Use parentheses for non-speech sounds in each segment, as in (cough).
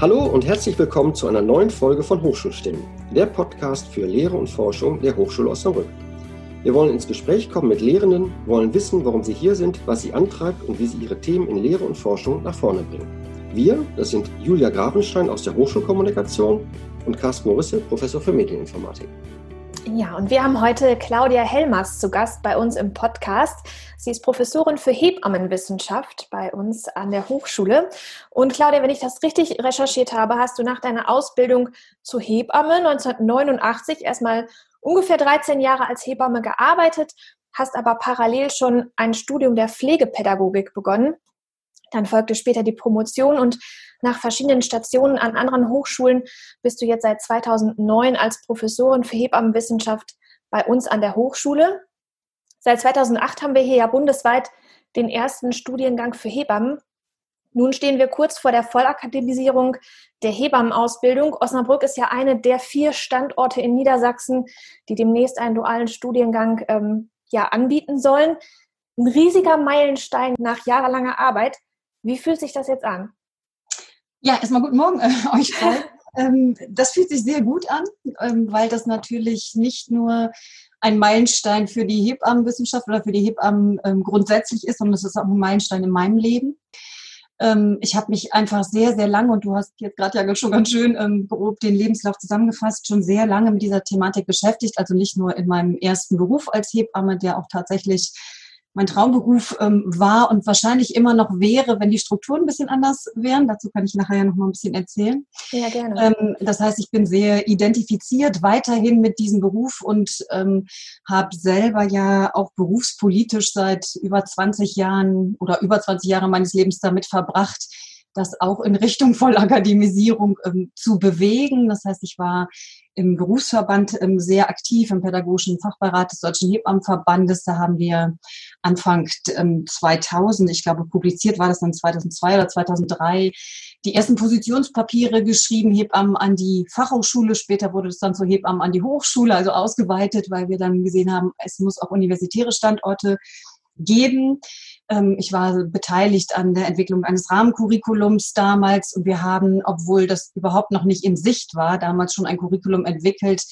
Hallo und herzlich willkommen zu einer neuen Folge von Hochschulstimmen, der Podcast für Lehre und Forschung der Hochschule Osnabrück. Wir wollen ins Gespräch kommen mit Lehrenden, wollen wissen, warum sie hier sind, was sie antreibt und wie sie ihre Themen in Lehre und Forschung nach vorne bringen. Wir, das sind Julia Grafenstein aus der Hochschulkommunikation und Carsten Morisse, Professor für Medieninformatik. Ja, und wir haben heute Claudia Helmers zu Gast bei uns im Podcast. Sie ist Professorin für Hebammenwissenschaft bei uns an der Hochschule. Und Claudia, wenn ich das richtig recherchiert habe, hast du nach deiner Ausbildung zur Hebamme 1989 erstmal ungefähr 13 Jahre als Hebamme gearbeitet, hast aber parallel schon ein Studium der Pflegepädagogik begonnen. Dann folgte später die Promotion und nach verschiedenen Stationen an anderen Hochschulen bist du jetzt seit 2009 als Professorin für Hebammenwissenschaft bei uns an der Hochschule. Seit 2008 haben wir hier ja bundesweit den ersten Studiengang für Hebammen. Nun stehen wir kurz vor der Vollakademisierung der Hebammenausbildung. Osnabrück ist ja eine der vier Standorte in Niedersachsen, die demnächst einen dualen Studiengang ähm, ja, anbieten sollen. Ein riesiger Meilenstein nach jahrelanger Arbeit. Wie fühlt sich das jetzt an? Ja, erstmal guten Morgen äh, (laughs) euch beiden. (laughs) ähm, das fühlt sich sehr gut an, ähm, weil das natürlich nicht nur ein Meilenstein für die Hebammenwissenschaft oder für die Hebammen ähm, grundsätzlich ist, sondern es ist auch ein Meilenstein in meinem Leben. Ähm, ich habe mich einfach sehr, sehr lange, und du hast jetzt gerade ja schon ganz schön ähm, grob den Lebenslauf zusammengefasst, schon sehr lange mit dieser Thematik beschäftigt. Also nicht nur in meinem ersten Beruf als Hebamme, der auch tatsächlich mein Traumberuf ähm, war und wahrscheinlich immer noch wäre, wenn die Strukturen ein bisschen anders wären. Dazu kann ich nachher ja noch mal ein bisschen erzählen. Ja, gerne. Ähm, das heißt, ich bin sehr identifiziert weiterhin mit diesem Beruf und ähm, habe selber ja auch berufspolitisch seit über 20 Jahren oder über 20 Jahre meines Lebens damit verbracht, das auch in Richtung (laughs) Vollakademisierung ähm, zu bewegen. Das heißt, ich war im Berufsverband ähm, sehr aktiv, im pädagogischen Fachbeirat des Deutschen Hebammenverbandes. Da haben wir Anfang ähm, 2000, ich glaube, publiziert war das dann 2002 oder 2003, die ersten Positionspapiere geschrieben, Hebammen an die Fachhochschule. Später wurde es dann zu Hebammen an die Hochschule, also ausgeweitet, weil wir dann gesehen haben, es muss auch universitäre Standorte geben. Ähm, ich war beteiligt an der Entwicklung eines Rahmencurriculums damals und wir haben, obwohl das überhaupt noch nicht in Sicht war, damals schon ein Curriculum entwickelt,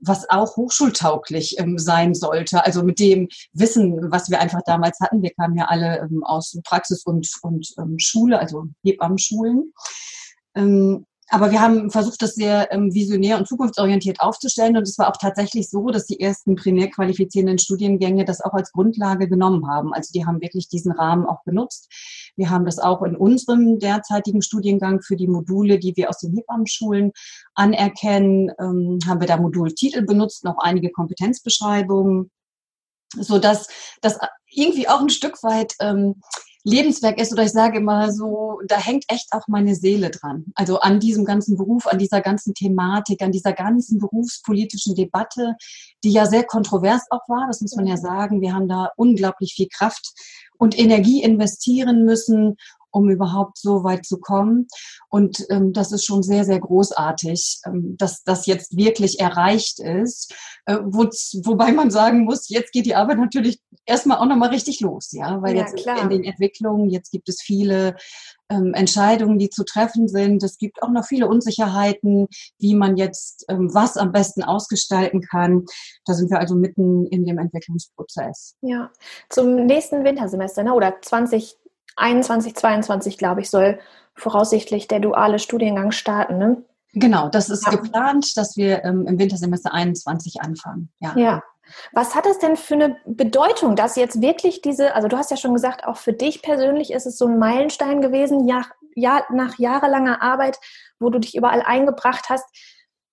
was auch hochschultauglich ähm, sein sollte. Also mit dem Wissen, was wir einfach damals hatten. Wir kamen ja alle ähm, aus Praxis und, und Schule, also Hebammenschulen. Aber wir haben versucht, das sehr ähm, visionär und zukunftsorientiert aufzustellen. Und es war auch tatsächlich so, dass die ersten primär qualifizierenden Studiengänge das auch als Grundlage genommen haben. Also die haben wirklich diesen Rahmen auch benutzt. Wir haben das auch in unserem derzeitigen Studiengang für die Module, die wir aus den Hebammenschulen anerkennen, ähm, haben wir da Modultitel benutzt, noch einige Kompetenzbeschreibungen, so dass das irgendwie auch ein Stück weit ähm, Lebenswerk ist oder ich sage immer so, da hängt echt auch meine Seele dran. Also an diesem ganzen Beruf, an dieser ganzen Thematik, an dieser ganzen berufspolitischen Debatte, die ja sehr kontrovers auch war, das muss man ja sagen. Wir haben da unglaublich viel Kraft und Energie investieren müssen, um überhaupt so weit zu kommen. Und ähm, das ist schon sehr, sehr großartig, ähm, dass das jetzt wirklich erreicht ist. Äh, wo, wobei man sagen muss, jetzt geht die Arbeit natürlich erstmal auch nochmal richtig los, ja, weil ja, jetzt klar. in den Entwicklungen, jetzt gibt es viele ähm, Entscheidungen, die zu treffen sind. Es gibt auch noch viele Unsicherheiten, wie man jetzt ähm, was am besten ausgestalten kann. Da sind wir also mitten in dem Entwicklungsprozess. Ja, zum nächsten Wintersemester, ne? oder 20 21, 22, glaube ich, soll voraussichtlich der duale Studiengang starten. Ne? Genau, das ist ja. geplant, dass wir ähm, im Wintersemester 21 anfangen. Ja. ja. Was hat das denn für eine Bedeutung, dass jetzt wirklich diese, also du hast ja schon gesagt, auch für dich persönlich ist es so ein Meilenstein gewesen, ja, ja, nach jahrelanger Arbeit, wo du dich überall eingebracht hast.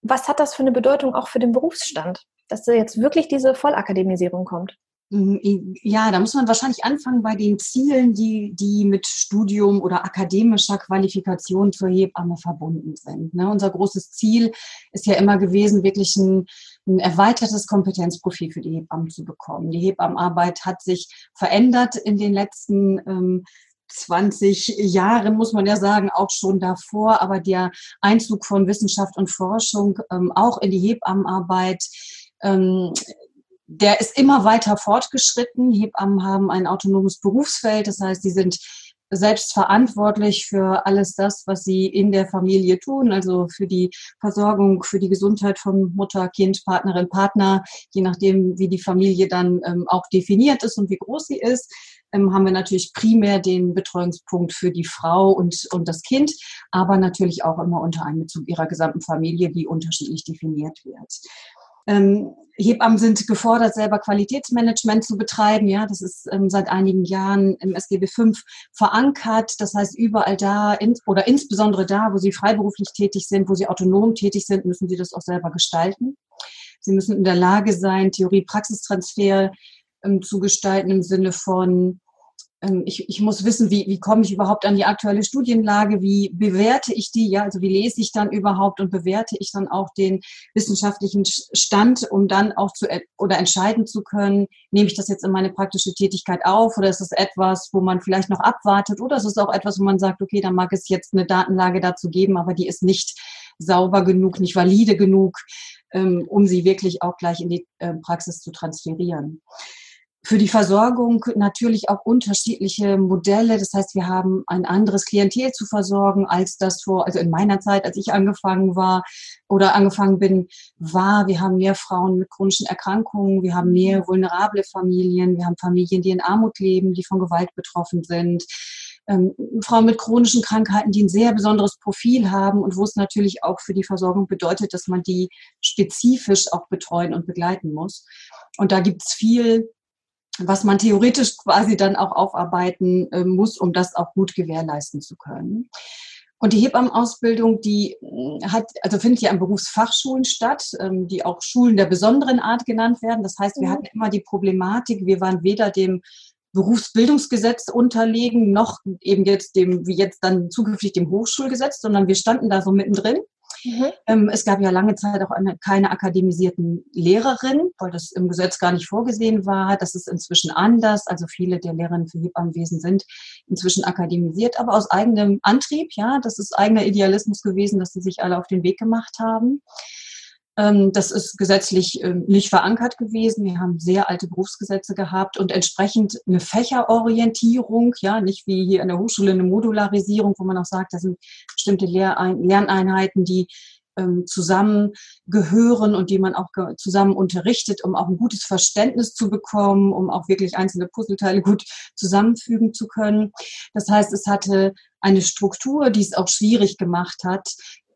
Was hat das für eine Bedeutung auch für den Berufsstand, dass da jetzt wirklich diese Vollakademisierung kommt? Mhm, ja, da muss man wahrscheinlich anfangen bei den Zielen, die, die mit Studium oder akademischer Qualifikation zur Hebamme verbunden sind. Ne? Unser großes Ziel ist ja immer gewesen, wirklich ein, ein erweitertes Kompetenzprofil für die Hebammen zu bekommen. Die Hebammenarbeit hat sich verändert in den letzten ähm, 20 Jahren, muss man ja sagen, auch schon davor, aber der Einzug von Wissenschaft und Forschung ähm, auch in die Hebammenarbeit ähm, der ist immer weiter fortgeschritten. Hebammen haben ein autonomes Berufsfeld, das heißt, sie sind selbst verantwortlich für alles das, was sie in der Familie tun, also für die Versorgung, für die Gesundheit von Mutter, Kind, Partnerin, Partner, je nachdem, wie die Familie dann ähm, auch definiert ist und wie groß sie ist ähm, haben wir natürlich primär den Betreuungspunkt für die Frau und, und das Kind, aber natürlich auch immer unter Einbezug ihrer gesamten Familie, die unterschiedlich definiert wird. Ähm, Hebammen sind gefordert, selber Qualitätsmanagement zu betreiben. Ja, das ist ähm, seit einigen Jahren im SGB V verankert. Das heißt, überall da in, oder insbesondere da, wo sie freiberuflich tätig sind, wo sie autonom tätig sind, müssen sie das auch selber gestalten. Sie müssen in der Lage sein, Theorie-Praxistransfer ähm, zu gestalten im Sinne von ich, ich muss wissen, wie, wie komme ich überhaupt an die aktuelle Studienlage, wie bewerte ich die, ja, also wie lese ich dann überhaupt und bewerte ich dann auch den wissenschaftlichen Stand, um dann auch zu oder entscheiden zu können, nehme ich das jetzt in meine praktische Tätigkeit auf oder ist es etwas, wo man vielleicht noch abwartet oder ist es auch etwas, wo man sagt, okay, dann mag es jetzt eine Datenlage dazu geben, aber die ist nicht sauber genug, nicht valide genug, ähm, um sie wirklich auch gleich in die äh, Praxis zu transferieren für die Versorgung natürlich auch unterschiedliche Modelle. Das heißt, wir haben ein anderes Klientel zu versorgen, als das vor, also in meiner Zeit, als ich angefangen war oder angefangen bin, war. Wir haben mehr Frauen mit chronischen Erkrankungen, wir haben mehr vulnerable Familien, wir haben Familien, die in Armut leben, die von Gewalt betroffen sind. Ähm, Frauen mit chronischen Krankheiten, die ein sehr besonderes Profil haben und wo es natürlich auch für die Versorgung bedeutet, dass man die spezifisch auch betreuen und begleiten muss. Und da gibt es viel was man theoretisch quasi dann auch aufarbeiten äh, muss, um das auch gut gewährleisten zu können. Und die Hebammenausbildung, die äh, hat, also findet ja an Berufsfachschulen statt, ähm, die auch Schulen der besonderen Art genannt werden. Das heißt, wir mhm. hatten immer die Problematik, wir waren weder dem Berufsbildungsgesetz unterlegen, noch eben jetzt dem, wie jetzt dann zukünftig dem Hochschulgesetz, sondern wir standen da so mittendrin. Mhm. Ähm, es gab ja lange Zeit auch eine, keine akademisierten Lehrerinnen, weil das im Gesetz gar nicht vorgesehen war. Das ist inzwischen anders. Also viele der Lehrerinnen für Hebammenwesen sind inzwischen akademisiert, aber aus eigenem Antrieb. Ja, das ist eigener Idealismus gewesen, dass sie sich alle auf den Weg gemacht haben. Ähm, das ist gesetzlich ähm, nicht verankert gewesen. Wir haben sehr alte Berufsgesetze gehabt und entsprechend eine Fächerorientierung, ja, nicht wie hier an der Hochschule eine Modularisierung, wo man auch sagt, da sind bestimmte Lerneinheiten, die ähm, zusammengehören und die man auch zusammen unterrichtet, um auch ein gutes Verständnis zu bekommen, um auch wirklich einzelne Puzzleteile gut zusammenfügen zu können. Das heißt, es hatte eine Struktur, die es auch schwierig gemacht hat,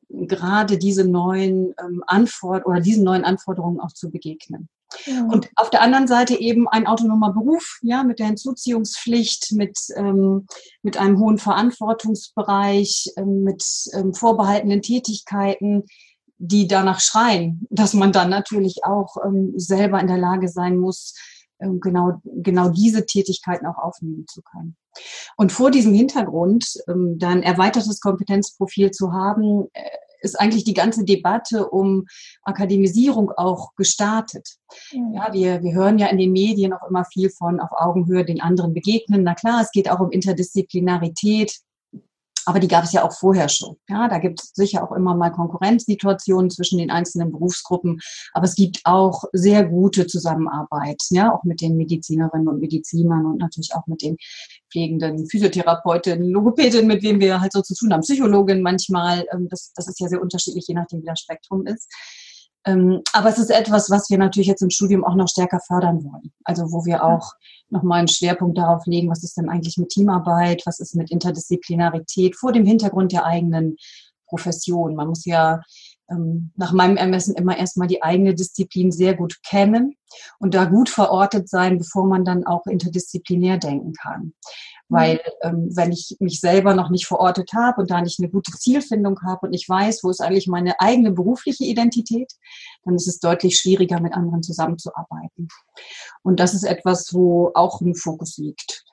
gerade diese neuen ähm, Anforderungen oder diesen neuen Anforderungen auch zu begegnen. Ja. Und auf der anderen Seite eben ein autonomer Beruf, ja, mit der Hinzuziehungspflicht, mit, ähm, mit einem hohen Verantwortungsbereich, ähm, mit ähm, vorbehaltenen Tätigkeiten, die danach schreien, dass man dann natürlich auch ähm, selber in der Lage sein muss, ähm, genau, genau diese Tätigkeiten auch aufnehmen zu können. Und vor diesem Hintergrund ähm, dann erweitertes Kompetenzprofil zu haben, äh, ist eigentlich die ganze Debatte um Akademisierung auch gestartet. Mhm. Ja, wir, wir hören ja in den Medien auch immer viel von auf Augenhöhe den anderen begegnen. Na klar, es geht auch um Interdisziplinarität. Aber die gab es ja auch vorher schon. Ja, da gibt es sicher auch immer mal Konkurrenzsituationen zwischen den einzelnen Berufsgruppen. Aber es gibt auch sehr gute Zusammenarbeit, ja, auch mit den Medizinerinnen und Medizinern und natürlich auch mit den pflegenden Physiotherapeutinnen, Logopädinnen, mit wem wir halt so zu tun haben, Psychologin manchmal. Ähm, das, das ist ja sehr unterschiedlich, je nachdem, wie das Spektrum ist. Ähm, aber es ist etwas, was wir natürlich jetzt im Studium auch noch stärker fördern wollen. Also wo wir auch nochmal einen Schwerpunkt darauf legen, was ist denn eigentlich mit Teamarbeit, was ist mit Interdisziplinarität vor dem Hintergrund der eigenen Profession. Man muss ja ähm, nach meinem Ermessen immer erstmal die eigene Disziplin sehr gut kennen und da gut verortet sein, bevor man dann auch interdisziplinär denken kann. Weil mhm. ähm, wenn ich mich selber noch nicht verortet habe und da nicht eine gute Zielfindung habe und ich weiß, wo ist eigentlich meine eigene berufliche Identität, dann ist es deutlich schwieriger, mit anderen zusammenzuarbeiten. Und das ist etwas, wo auch ein Fokus liegt.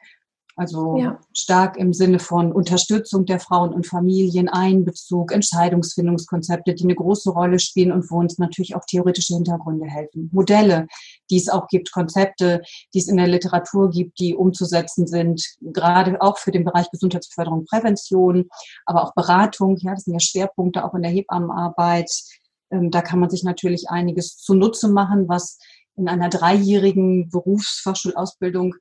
Also ja. stark im Sinne von Unterstützung der Frauen und Familien, Einbezug, Entscheidungsfindungskonzepte, die eine große Rolle spielen und wo uns natürlich auch theoretische Hintergründe helfen. Modelle, die es auch gibt, Konzepte, die es in der Literatur gibt, die umzusetzen sind, gerade auch für den Bereich Gesundheitsförderung, Prävention, aber auch Beratung. Ja, das sind ja Schwerpunkte auch in der Hebammenarbeit. Ähm, da kann man sich natürlich einiges zunutze machen, was in einer dreijährigen Berufsfachschulausbildung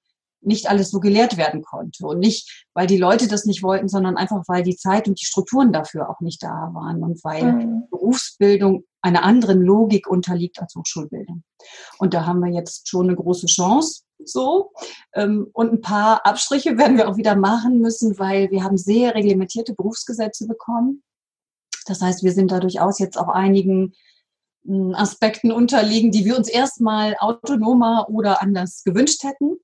nicht alles so gelehrt werden konnte. Und nicht, weil die Leute das nicht wollten, sondern einfach, weil die Zeit und die Strukturen dafür auch nicht da waren und weil mhm. Berufsbildung einer anderen Logik unterliegt als Hochschulbildung. Und da haben wir jetzt schon eine große Chance. So. Ähm, und ein paar Abstriche werden wir auch wieder machen müssen, weil wir haben sehr reglementierte Berufsgesetze bekommen. Das heißt, wir sind da durchaus jetzt auch einigen hm, Aspekten unterliegen, die wir uns erstmal autonomer oder anders gewünscht hätten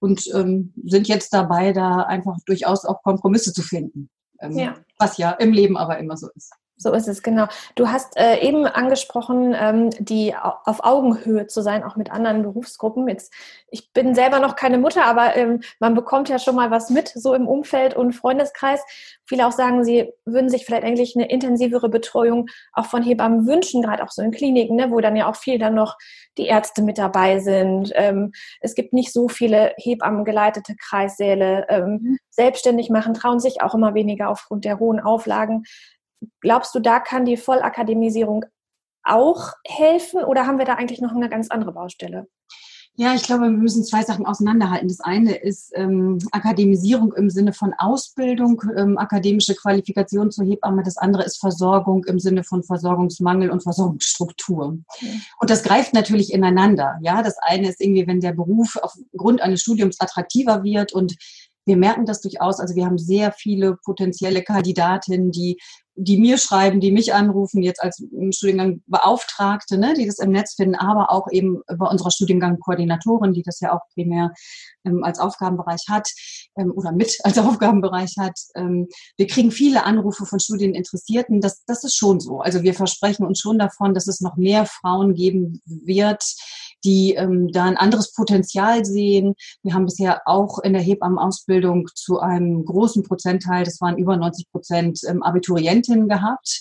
und ähm, sind jetzt dabei, da einfach durchaus auch Kompromisse zu finden. Ähm, ja. Was ja im Leben aber immer so ist. So ist es, genau. Du hast äh, eben angesprochen, ähm, die auf Augenhöhe zu sein, auch mit anderen Berufsgruppen. Jetzt, ich bin selber noch keine Mutter, aber ähm, man bekommt ja schon mal was mit, so im Umfeld und Freundeskreis. Viele auch sagen, sie würden sich vielleicht eigentlich eine intensivere Betreuung auch von Hebammen wünschen, gerade auch so in Kliniken, ne, wo dann ja auch viel dann noch die Ärzte mit dabei sind. Ähm, es gibt nicht so viele Hebammen geleitete Kreissäle. Ähm, mhm. Selbstständig machen, trauen sich auch immer weniger aufgrund der hohen Auflagen. Glaubst du, da kann die Vollakademisierung auch helfen oder haben wir da eigentlich noch eine ganz andere Baustelle? Ja, ich glaube, wir müssen zwei Sachen auseinanderhalten. Das eine ist ähm, Akademisierung im Sinne von Ausbildung, ähm, akademische Qualifikation zur Hebamme. Das andere ist Versorgung im Sinne von Versorgungsmangel und Versorgungsstruktur. Und das greift natürlich ineinander. Ja, das eine ist irgendwie, wenn der Beruf aufgrund eines Studiums attraktiver wird und wir merken das durchaus. Also wir haben sehr viele potenzielle Kandidatinnen, die die mir schreiben, die mich anrufen, jetzt als Studiengang Beauftragte, ne, die das im Netz finden, aber auch eben bei unserer Studiengang-Koordinatorin, die das ja auch primär ähm, als Aufgabenbereich hat ähm, oder mit als (laughs) Aufgabenbereich hat. Ähm, wir kriegen viele Anrufe von Studieninteressierten. Das, das ist schon so. Also wir versprechen uns schon davon, dass es noch mehr Frauen geben wird, die ähm, da ein anderes Potenzial sehen. Wir haben bisher auch in der Hebammenausbildung zu einem großen Prozentteil, das waren über 90 Prozent ähm, Abiturientinnen gehabt.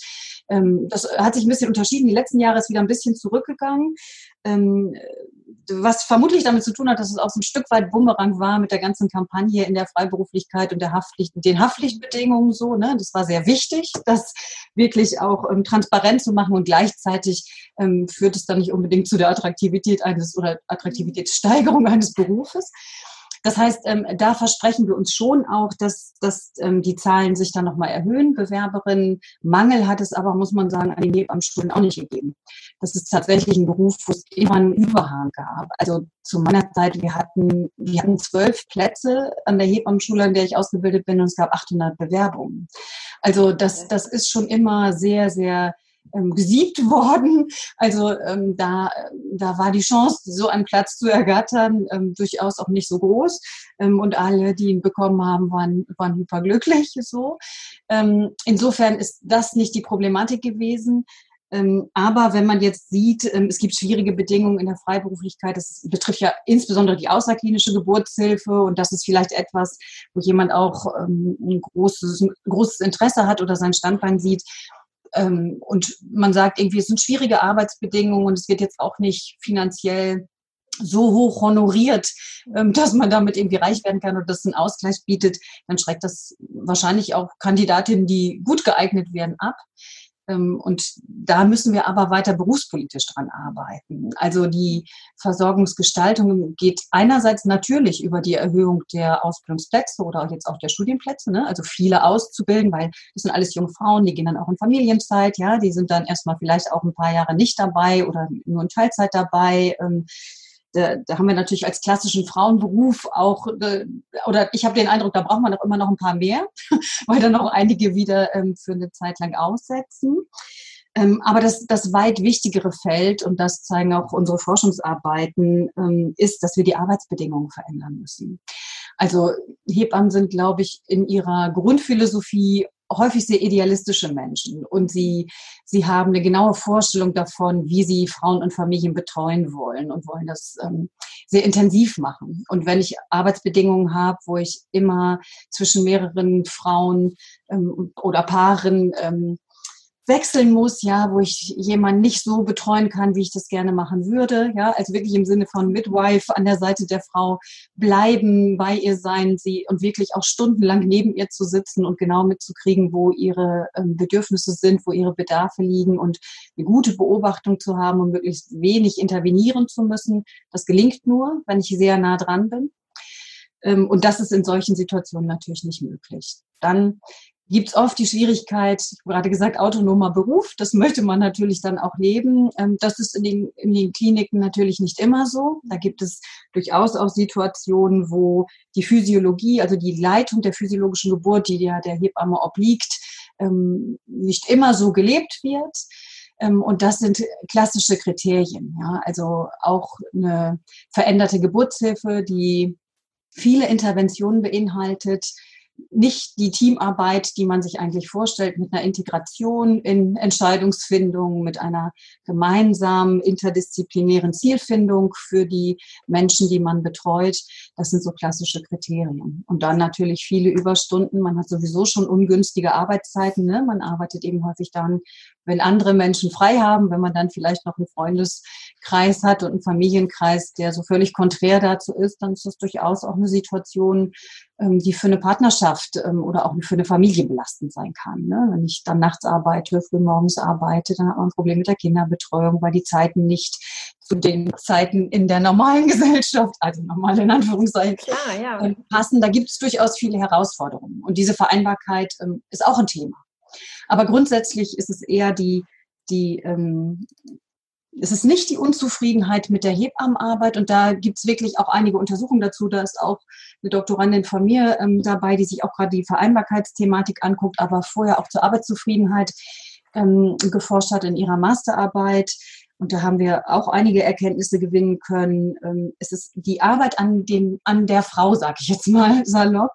Ähm, das hat sich ein bisschen unterschieden. Die letzten Jahre ist wieder ein bisschen zurückgegangen. Ähm, was vermutlich damit zu tun hat, dass es auch so ein Stück weit Bumerang war mit der ganzen Kampagne in der Freiberuflichkeit und der Haftpflicht, den Haftpflichtbedingungen so. Ne? Das war sehr wichtig, das wirklich auch ähm, transparent zu machen und gleichzeitig ähm, führt es dann nicht unbedingt zu der Attraktivität eines oder Attraktivitätssteigerung eines Berufes. Das heißt, ähm, da versprechen wir uns schon auch, dass, dass ähm, die Zahlen sich dann nochmal erhöhen. Bewerberinnen Mangel hat es aber, muss man sagen, an den Hebammenstunden auch nicht gegeben. Das ist tatsächlich ein Beruf, wo es immer einen Überhang gab. Also zu meiner Zeit, wir hatten, wir hatten zwölf Plätze an der Hebammenschule, an der ich ausgebildet bin, und es gab 800 Bewerbungen. Also das, das ist schon immer sehr, sehr ähm, gesiebt (laughs) worden. Also ähm, da, da war die Chance, so einen Platz zu ergattern, ähm, durchaus auch nicht so groß. Ähm, und alle, die ihn bekommen haben, waren, waren hyperglücklich. (laughs) So. Ähm, insofern ist das nicht die Problematik gewesen. Ähm, aber wenn man jetzt sieht, ähm, es gibt schwierige Bedingungen in der Freiberuflichkeit, das betrifft ja insbesondere die außerklinische Geburtshilfe und das ist vielleicht etwas, wo jemand auch ähm, ein großes, großes Interesse hat oder sein Standbein sieht, und man sagt irgendwie, es sind schwierige Arbeitsbedingungen und es wird jetzt auch nicht finanziell so hoch honoriert, ähm, (laughs) dass man damit irgendwie reich werden kann und das einen Ausgleich bietet, dann schreckt das wahrscheinlich auch Kandidatinnen, die gut geeignet werden, ab. Ähm, und da müssen wir aber weiter berufspolitisch dran arbeiten. Also die Versorgungsgestaltung geht einerseits natürlich über die Erhöhung der Ausbildungsplätze oder jetzt auch der Studienplätze, ne? also viele auszubilden, weil das sind alles junge Frauen, die gehen dann auch in Familienzeit, ja, die sind dann erstmal vielleicht auch ein paar Jahre nicht dabei oder nur in Teilzeit dabei. Da, da haben wir natürlich als klassischen Frauenberuf auch, äh, oder ich habe den Eindruck, da braucht man auch immer noch ein paar mehr, (laughs) weil dann auch einige wieder ähm, für eine Zeit lang aussetzen. Ähm, aber das, das weit wichtigere Feld, und das zeigen auch unsere Forschungsarbeiten, ähm, ist, dass wir die Arbeitsbedingungen verändern müssen. Also Hebammen sind, glaube ich, in ihrer Grundphilosophie häufig sehr idealistische Menschen und sie, sie haben eine genaue Vorstellung davon, wie sie Frauen und Familien betreuen wollen und wollen das ähm, sehr intensiv machen. Und wenn ich Arbeitsbedingungen habe, wo ich immer zwischen mehreren Frauen ähm, oder Paaren ähm, wechseln muss, ja, wo ich jemanden nicht so betreuen kann, wie ich das gerne machen würde, ja, also wirklich im Sinne von Midwife an der Seite der Frau bleiben, bei ihr sein, sie und wirklich auch stundenlang neben ihr zu sitzen und genau mitzukriegen, wo ihre ähm, Bedürfnisse sind, wo ihre Bedarfe liegen und eine gute Beobachtung zu haben und möglichst wenig intervenieren zu müssen. Das gelingt nur, wenn ich sehr nah dran bin. Ähm, und das ist in solchen Situationen natürlich nicht möglich. Dann gibt es oft die Schwierigkeit, ich habe gerade gesagt, autonomer Beruf, das möchte man natürlich dann auch leben. Ähm, das ist in den, in den Kliniken natürlich nicht immer so. Da gibt es durchaus auch Situationen, wo die Physiologie, also die Leitung der physiologischen Geburt, die ja der Hebamme obliegt, ähm, nicht immer so gelebt wird. Ähm, und das sind klassische Kriterien. Ja? Also auch eine veränderte Geburtshilfe, die viele Interventionen beinhaltet, nicht die Teamarbeit, die man sich eigentlich vorstellt, mit einer Integration in Entscheidungsfindung, mit einer gemeinsamen interdisziplinären Zielfindung für die Menschen, die man betreut. Das sind so klassische Kriterien. Und dann natürlich viele Überstunden. Man hat sowieso schon ungünstige Arbeitszeiten. Ne? Man arbeitet eben häufig dann, wenn andere Menschen frei haben, wenn man dann vielleicht noch einen Freundeskreis hat und einen Familienkreis, der so völlig konträr dazu ist, dann ist das durchaus auch eine Situation, ähm, die für eine Partnerschaft ähm, oder auch für eine Familie belastend sein kann. Ne? Wenn ich dann nachts arbeite, früh morgens arbeite, dann hat man ein Problem mit der Kinderbetreuung, weil die Zeiten nicht zu den Zeiten in der normalen (laughs) Gesellschaft, also normal in Anführungszeichen, Klar, ja. Ähm, passen. Da gibt es durchaus viele Herausforderungen. Und diese Vereinbarkeit ist auch ein Thema. Aber grundsätzlich ist es eher die, die ähm, es ist nicht die Unzufriedenheit mit der Hebammenarbeit und da gibt es wirklich auch einige Untersuchungen dazu. Da ist auch eine Doktorandin von mir ähm, dabei, die sich auch gerade die Vereinbarkeitsthematik anguckt, aber vorher auch zur Arbeitszufriedenheit ähm, geforscht hat in ihrer Masterarbeit. Und da haben wir auch einige Erkenntnisse gewinnen können. Ähm, es ist die Arbeit an, dem, an der Frau, sage ich jetzt mal (laughs) salopp,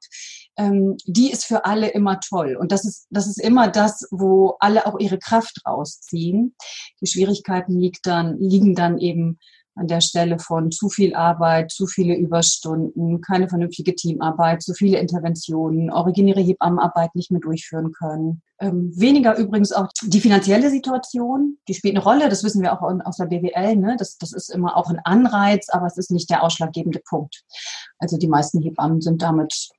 ähm, die ist für alle immer toll. Und das ist, das ist immer das, wo alle auch ihre Kraft rausziehen. Die Schwierigkeiten liegt dann, liegen dann eben an der Stelle von zu viel Arbeit, zu viele Überstunden, keine vernünftige Teamarbeit, zu viele Interventionen, originäre Hebammenarbeit nicht mehr durchführen können. Ähm, weniger übrigens auch die finanzielle Situation, die spielt eine Rolle, das wissen wir auch aus der BWL, ne? das, das ist immer auch ein Anreiz, aber es ist nicht der ausschlaggebende Punkt. Also die meisten Hebammen sind damit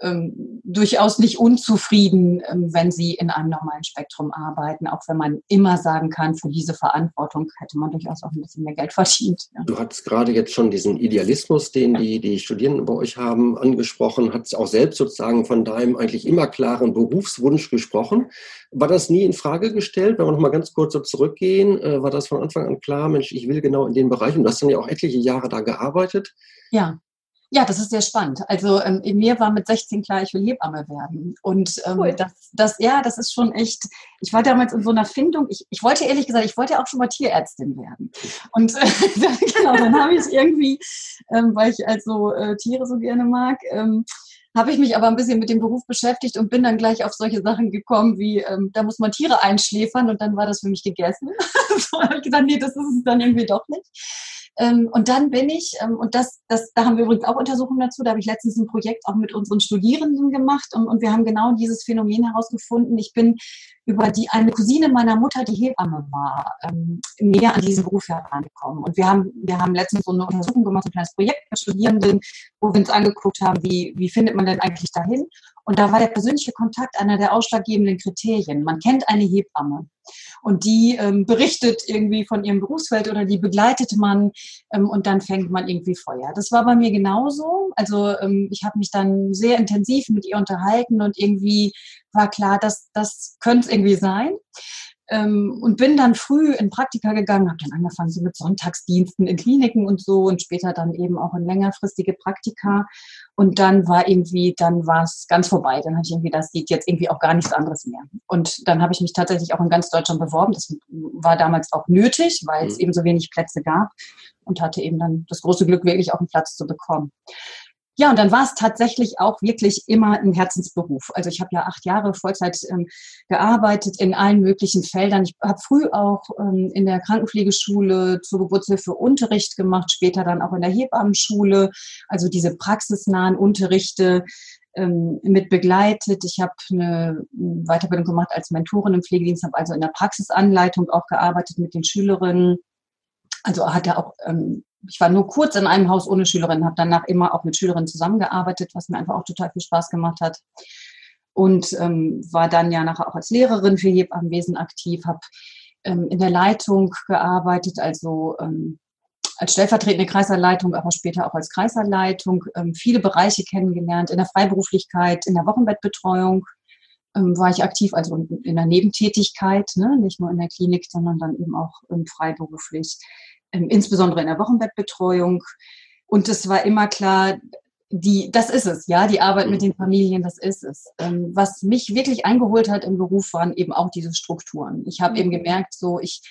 ähm, durchaus nicht unzufrieden, ähm, wenn sie in einem normalen Spektrum arbeiten, auch wenn man immer sagen kann, für diese Verantwortung hätte man durchaus auch ein bisschen mehr Geld (laughs) verdient. Ja. Du hattest gerade jetzt schon diesen Idealismus, den die, die Studierenden bei euch haben, angesprochen, hast auch selbst sozusagen von deinem eigentlich immer klaren Berufswunsch gesprochen. War das nie in Frage gestellt? Wenn wir nochmal ganz kurz so zurückgehen, äh, war das von Anfang an klar, Mensch, ich will genau in den Bereich und du hast dann ja auch etliche Jahre da gearbeitet. Ja, ja, das ist sehr spannend. Also ähm, mir war mit 16 klar, ich will Hebamme werden. Und ähm, cool. das, das, ja, das ist schon echt, ich war damals in so einer Findung, ich, ich wollte ehrlich gesagt, ich wollte auch schon mal Tierärztin werden. Und äh, (laughs) genau, dann habe ich irgendwie, ähm, weil ich also äh, Tiere so gerne mag, ähm, habe ich mich aber ein bisschen mit dem Beruf beschäftigt und bin dann gleich auf solche Sachen gekommen wie, ähm, da muss man Tiere einschläfern und dann war das für mich gegessen. (laughs) so habe ich gedacht, nee, das ist es dann irgendwie doch nicht. Ähm, und dann bin ich, ähm, und das, das, da haben wir übrigens auch Untersuchungen dazu, da habe ich letztens ein Projekt auch mit unseren Studierenden gemacht und, und wir haben genau dieses Phänomen herausgefunden. Ich bin über die eine Cousine meiner Mutter, die Hebamme war, ähm, näher an diesen Beruf herangekommen. Und wir haben, wir haben letztens so eine Untersuchung gemacht, ein kleines Projekt mit Studierenden, wo wir uns angeguckt haben, wie, wie findet man denn eigentlich dahin? Und da war der persönliche Kontakt einer der ausschlaggebenden Kriterien. Man kennt eine Hebamme und die ähm, berichtet irgendwie von ihrem Berufsfeld oder die begleitet man ähm, und dann fängt man irgendwie Feuer. Das war bei mir genauso. Also ähm, ich habe mich dann sehr intensiv mit ihr unterhalten und irgendwie war klar, dass das könnte es irgendwie sein. Ähm, und bin dann früh in Praktika gegangen, habe dann angefangen so mit Sonntagsdiensten in Kliniken und so und später dann eben auch in längerfristige Praktika. Und dann war irgendwie, dann war es ganz vorbei. Dann hatte ich irgendwie, das sieht jetzt irgendwie auch gar nichts anderes mehr. Und dann habe ich mich tatsächlich auch in ganz Deutschland beworben. Das war damals auch nötig, weil es mhm. eben so wenig Plätze gab und hatte eben dann das große Glück, wirklich auch einen Platz zu bekommen. Ja, und dann war es tatsächlich auch wirklich immer ein Herzensberuf. Also ich habe ja acht Jahre Vollzeit ähm, gearbeitet in allen möglichen Feldern. Ich habe früh auch ähm, in der Krankenpflegeschule zur Geburtshilfe Unterricht gemacht, später dann auch in der Hebammenschule, also diese praxisnahen Unterrichte ähm, mit begleitet. Ich habe eine Weiterbildung gemacht als Mentorin im Pflegedienst, habe also in der Praxisanleitung auch gearbeitet mit den Schülerinnen. Also hatte auch ähm, ich war nur kurz in einem Haus ohne Schülerin, habe danach immer auch mit Schülerinnen zusammengearbeitet, was mir einfach auch total viel Spaß gemacht hat. Und ähm, war dann ja nachher auch als Lehrerin für Hebammenwesen aktiv, habe ähm, in der Leitung gearbeitet, also ähm, als stellvertretende Kreisanleitung, aber später auch als Kreisanleitung ähm, viele Bereiche kennengelernt. In der Freiberuflichkeit, in der Wochenbettbetreuung ähm, war ich aktiv, also in, in der Nebentätigkeit, ne? nicht nur in der Klinik, sondern dann eben auch ähm, freiberuflich, insbesondere in der Wochenbettbetreuung. Und es war immer klar, die, das ist es, ja, die Arbeit mit den Familien, das ist es. Ähm, was mich wirklich eingeholt hat im Beruf, waren eben auch diese Strukturen. Ich habe eben gemerkt, so ich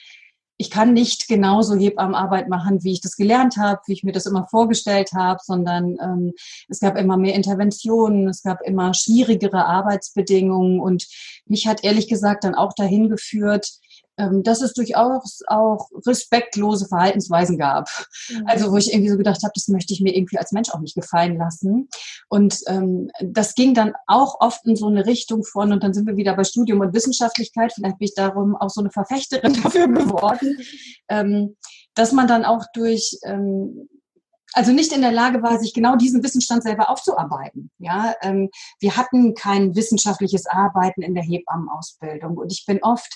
ich kann nicht genauso Hebammenarbeit machen, wie ich das gelernt habe, wie ich mir das immer vorgestellt habe, sondern ähm, es gab immer mehr Interventionen, es gab immer schwierigere Arbeitsbedingungen und mich hat ehrlich gesagt dann auch dahin geführt, ähm, dass es durchaus auch respektlose Verhaltensweisen gab. Mhm. Also wo ich irgendwie so gedacht habe, das möchte ich mir irgendwie als Mensch auch nicht gefallen lassen. Und ähm, das ging dann auch oft in so eine Richtung von, und dann sind wir wieder bei Studium und Wissenschaftlichkeit, vielleicht bin ich darum auch so eine Verfechterin (laughs) dafür geworden, ähm, dass man dann auch durch ähm, also nicht in der Lage war, sich genau diesen Wissensstand selber aufzuarbeiten. Ja, ähm, wir hatten kein wissenschaftliches Arbeiten in der Hebammenausbildung und ich bin oft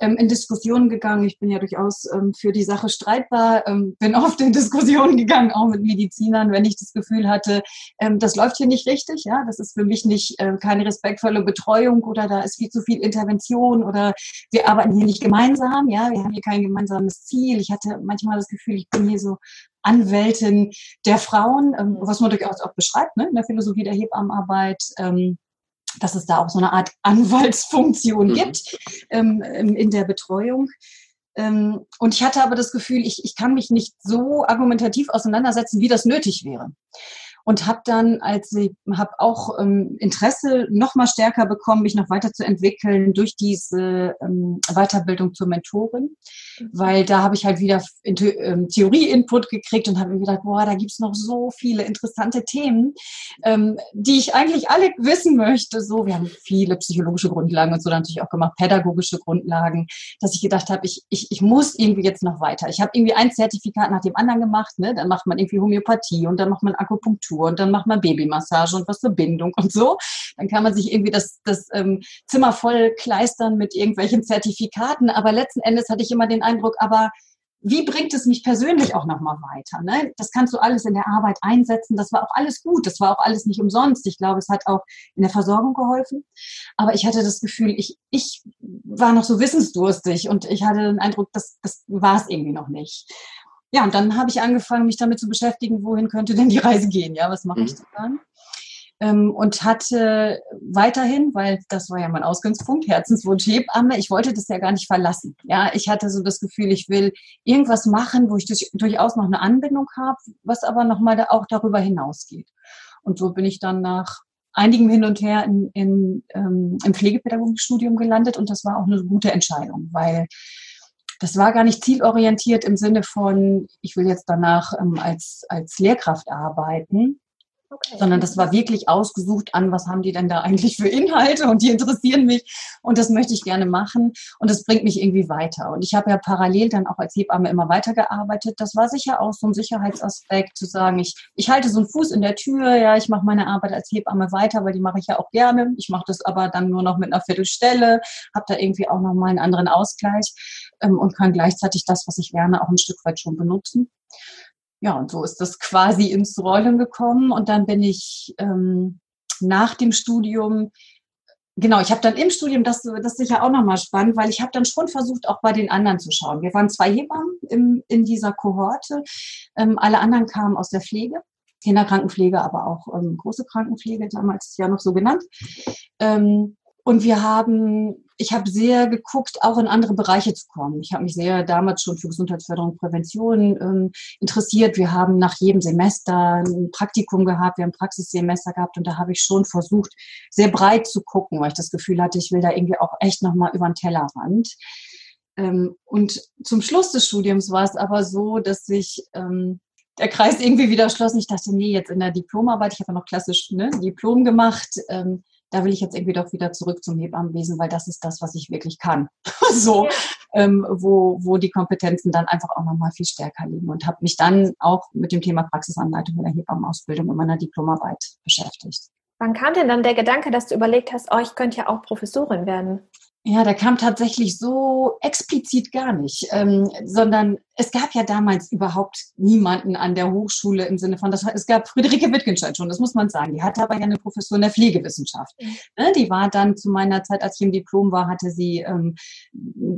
ähm, in Diskussionen gegangen. Ich bin ja durchaus ähm, für die Sache streitbar, ähm, bin (laughs) oft in Diskussionen gegangen, auch mit Medizinern, wenn ich das Gefühl hatte, ähm, das läuft hier nicht richtig. Ja, das ist für mich nicht äh, keine respektvolle Betreuung oder da ist viel zu viel Intervention oder wir arbeiten hier nicht gemeinsam. Ja, wir haben hier kein gemeinsames Ziel. Ich hatte manchmal das Gefühl, ich bin hier so Anwältin der Frauen, ähm, was man durchaus auch beschreibt, ne, in der Philosophie der Hebammenarbeit. Ähm, dass es da auch so eine Art (laughs) Anwaltsfunktion mhm. gibt ähm, in der Betreuung. Ähm, und ich hatte aber das Gefühl, ich, ich kann mich nicht so argumentativ auseinandersetzen, wie das nötig wäre und habe dann, als ich habe auch ähm, Interesse noch mal stärker bekommen, mich noch weiterzuentwickeln durch diese ähm, Weiterbildung zur Mentorin. Weil da habe ich halt wieder ähm, Theorie-Input gekriegt und habe mir gedacht, boah, da gibt's noch so viele interessante Themen, ähm, die ich eigentlich alle wissen möchte. So, wir haben viele psychologische Grundlagen und so natürlich auch gemacht, pädagogische Grundlagen, dass ich gedacht habe, ich, ich, ich muss irgendwie jetzt noch weiter. Ich habe irgendwie ein Zertifikat nach dem anderen gemacht, ne? dann macht man irgendwie Homöopathie und dann macht man Akupunktur Akupunktur und dann macht man Babymassage und was zur Bindung und so. Dann kann man sich irgendwie das, das ähm, Zimmer voll kleistern mit irgendwelchen Zertifikaten. Aber letzten Endes hatte ich immer den Eindruck, aber wie bringt es mich persönlich auch nochmal weiter? Ne? Das kannst du alles in der Arbeit einsetzen. Das war auch alles gut. Das war auch alles nicht umsonst. Ich glaube, es hat auch in der Versorgung geholfen. Aber ich hatte das Gefühl, ich, ich war noch so wissensdurstig und ich hatte den Eindruck, das, das war es irgendwie noch nicht ja, und dann habe ich angefangen, mich damit zu beschäftigen, wohin könnte denn die Reise gehen? Ja, was mache mhm. ich dann? Ähm, und hatte weiterhin, weil das war ja mein Ausgangspunkt, Herzenswunsch Hebamme, ich wollte das ja gar nicht verlassen. Ja, ich hatte so das Gefühl, ich will irgendwas machen, wo ich durch, durchaus noch eine Anbindung habe, was aber nochmal da auch darüber hinausgeht. Und so bin ich dann nach einigem Hin und Her in, in, ähm, im Pflegepädagogikstudium gelandet und das war auch eine gute Entscheidung, weil das war gar nicht zielorientiert im Sinne von, ich will jetzt danach ähm, als, als Lehrkraft arbeiten, Okay. Sondern das war wirklich ausgesucht an, was haben die denn da eigentlich für Inhalte und die interessieren mich und das möchte ich gerne machen und das bringt mich irgendwie weiter. Und ich habe ja parallel dann auch als Hebamme immer weitergearbeitet. Das war sicher auch so ein Sicherheitsaspekt zu sagen, ich, ich halte so einen Fuß in der Tür, ja, ich mache meine Arbeit als Hebamme weiter, weil die mache ich ja auch gerne. Ich mache das aber dann nur noch mit einer Viertelstelle, habe da irgendwie auch noch mal einen anderen Ausgleich ähm, und kann gleichzeitig das, was ich lerne, auch ein Stück weit schon benutzen ja, und so ist das quasi ins Rollen gekommen. Und dann bin ich ähm, nach dem Studium, genau, ich habe dann im Studium, das, das ist sicher auch nochmal spannend, weil ich habe dann schon versucht, auch bei den anderen zu schauen. Wir waren zwei Hebammen im, in dieser Kohorte. Ähm, alle anderen kamen aus der Pflege. Kinderkrankenpflege, aber auch ähm, große Krankenpflege, damals ja noch so genannt. Ähm, und wir haben, ich habe sehr geguckt, auch in andere Bereiche zu kommen. Ich habe mich sehr damals schon für Gesundheitsförderung und Prävention ähm, interessiert. Wir haben nach jedem Semester ein Praktikum gehabt, wir haben ein Praxissemester gehabt und da habe ich schon versucht, sehr breit zu gucken, weil ich das Gefühl hatte, ich will da irgendwie auch echt nochmal über den Tellerrand. Ähm, und zum Schluss des Studiums war es aber so, dass sich ähm, der Kreis irgendwie wieder schloss. Ich dachte, nee, jetzt in der Diplomarbeit, ich habe ja noch klassisch ne, Diplom gemacht, ähm, da will ich jetzt irgendwie doch wieder zurück zum Hebammenwesen, weil das ist das, was ich wirklich kann. (laughs) so, ja. ähm, wo, wo die Kompetenzen dann einfach auch nochmal viel stärker liegen und habe mich dann auch mit dem Thema Praxisanleitung in der Hebammenausbildung in meiner Diplomarbeit beschäftigt. Wann kam denn dann der Gedanke, dass du überlegt hast, oh, ich könnte ja auch Professorin werden? Ja, der kam tatsächlich so explizit gar nicht, ähm, sondern es gab ja damals überhaupt niemanden an der Hochschule im Sinne von, das, es gab Friederike Wittgenstein schon, das muss man sagen. Die hatte aber ja eine Professur in der Pflegewissenschaft. Mhm. Ne, die war dann zu meiner Zeit, als ich im Diplom war, hatte sie ähm,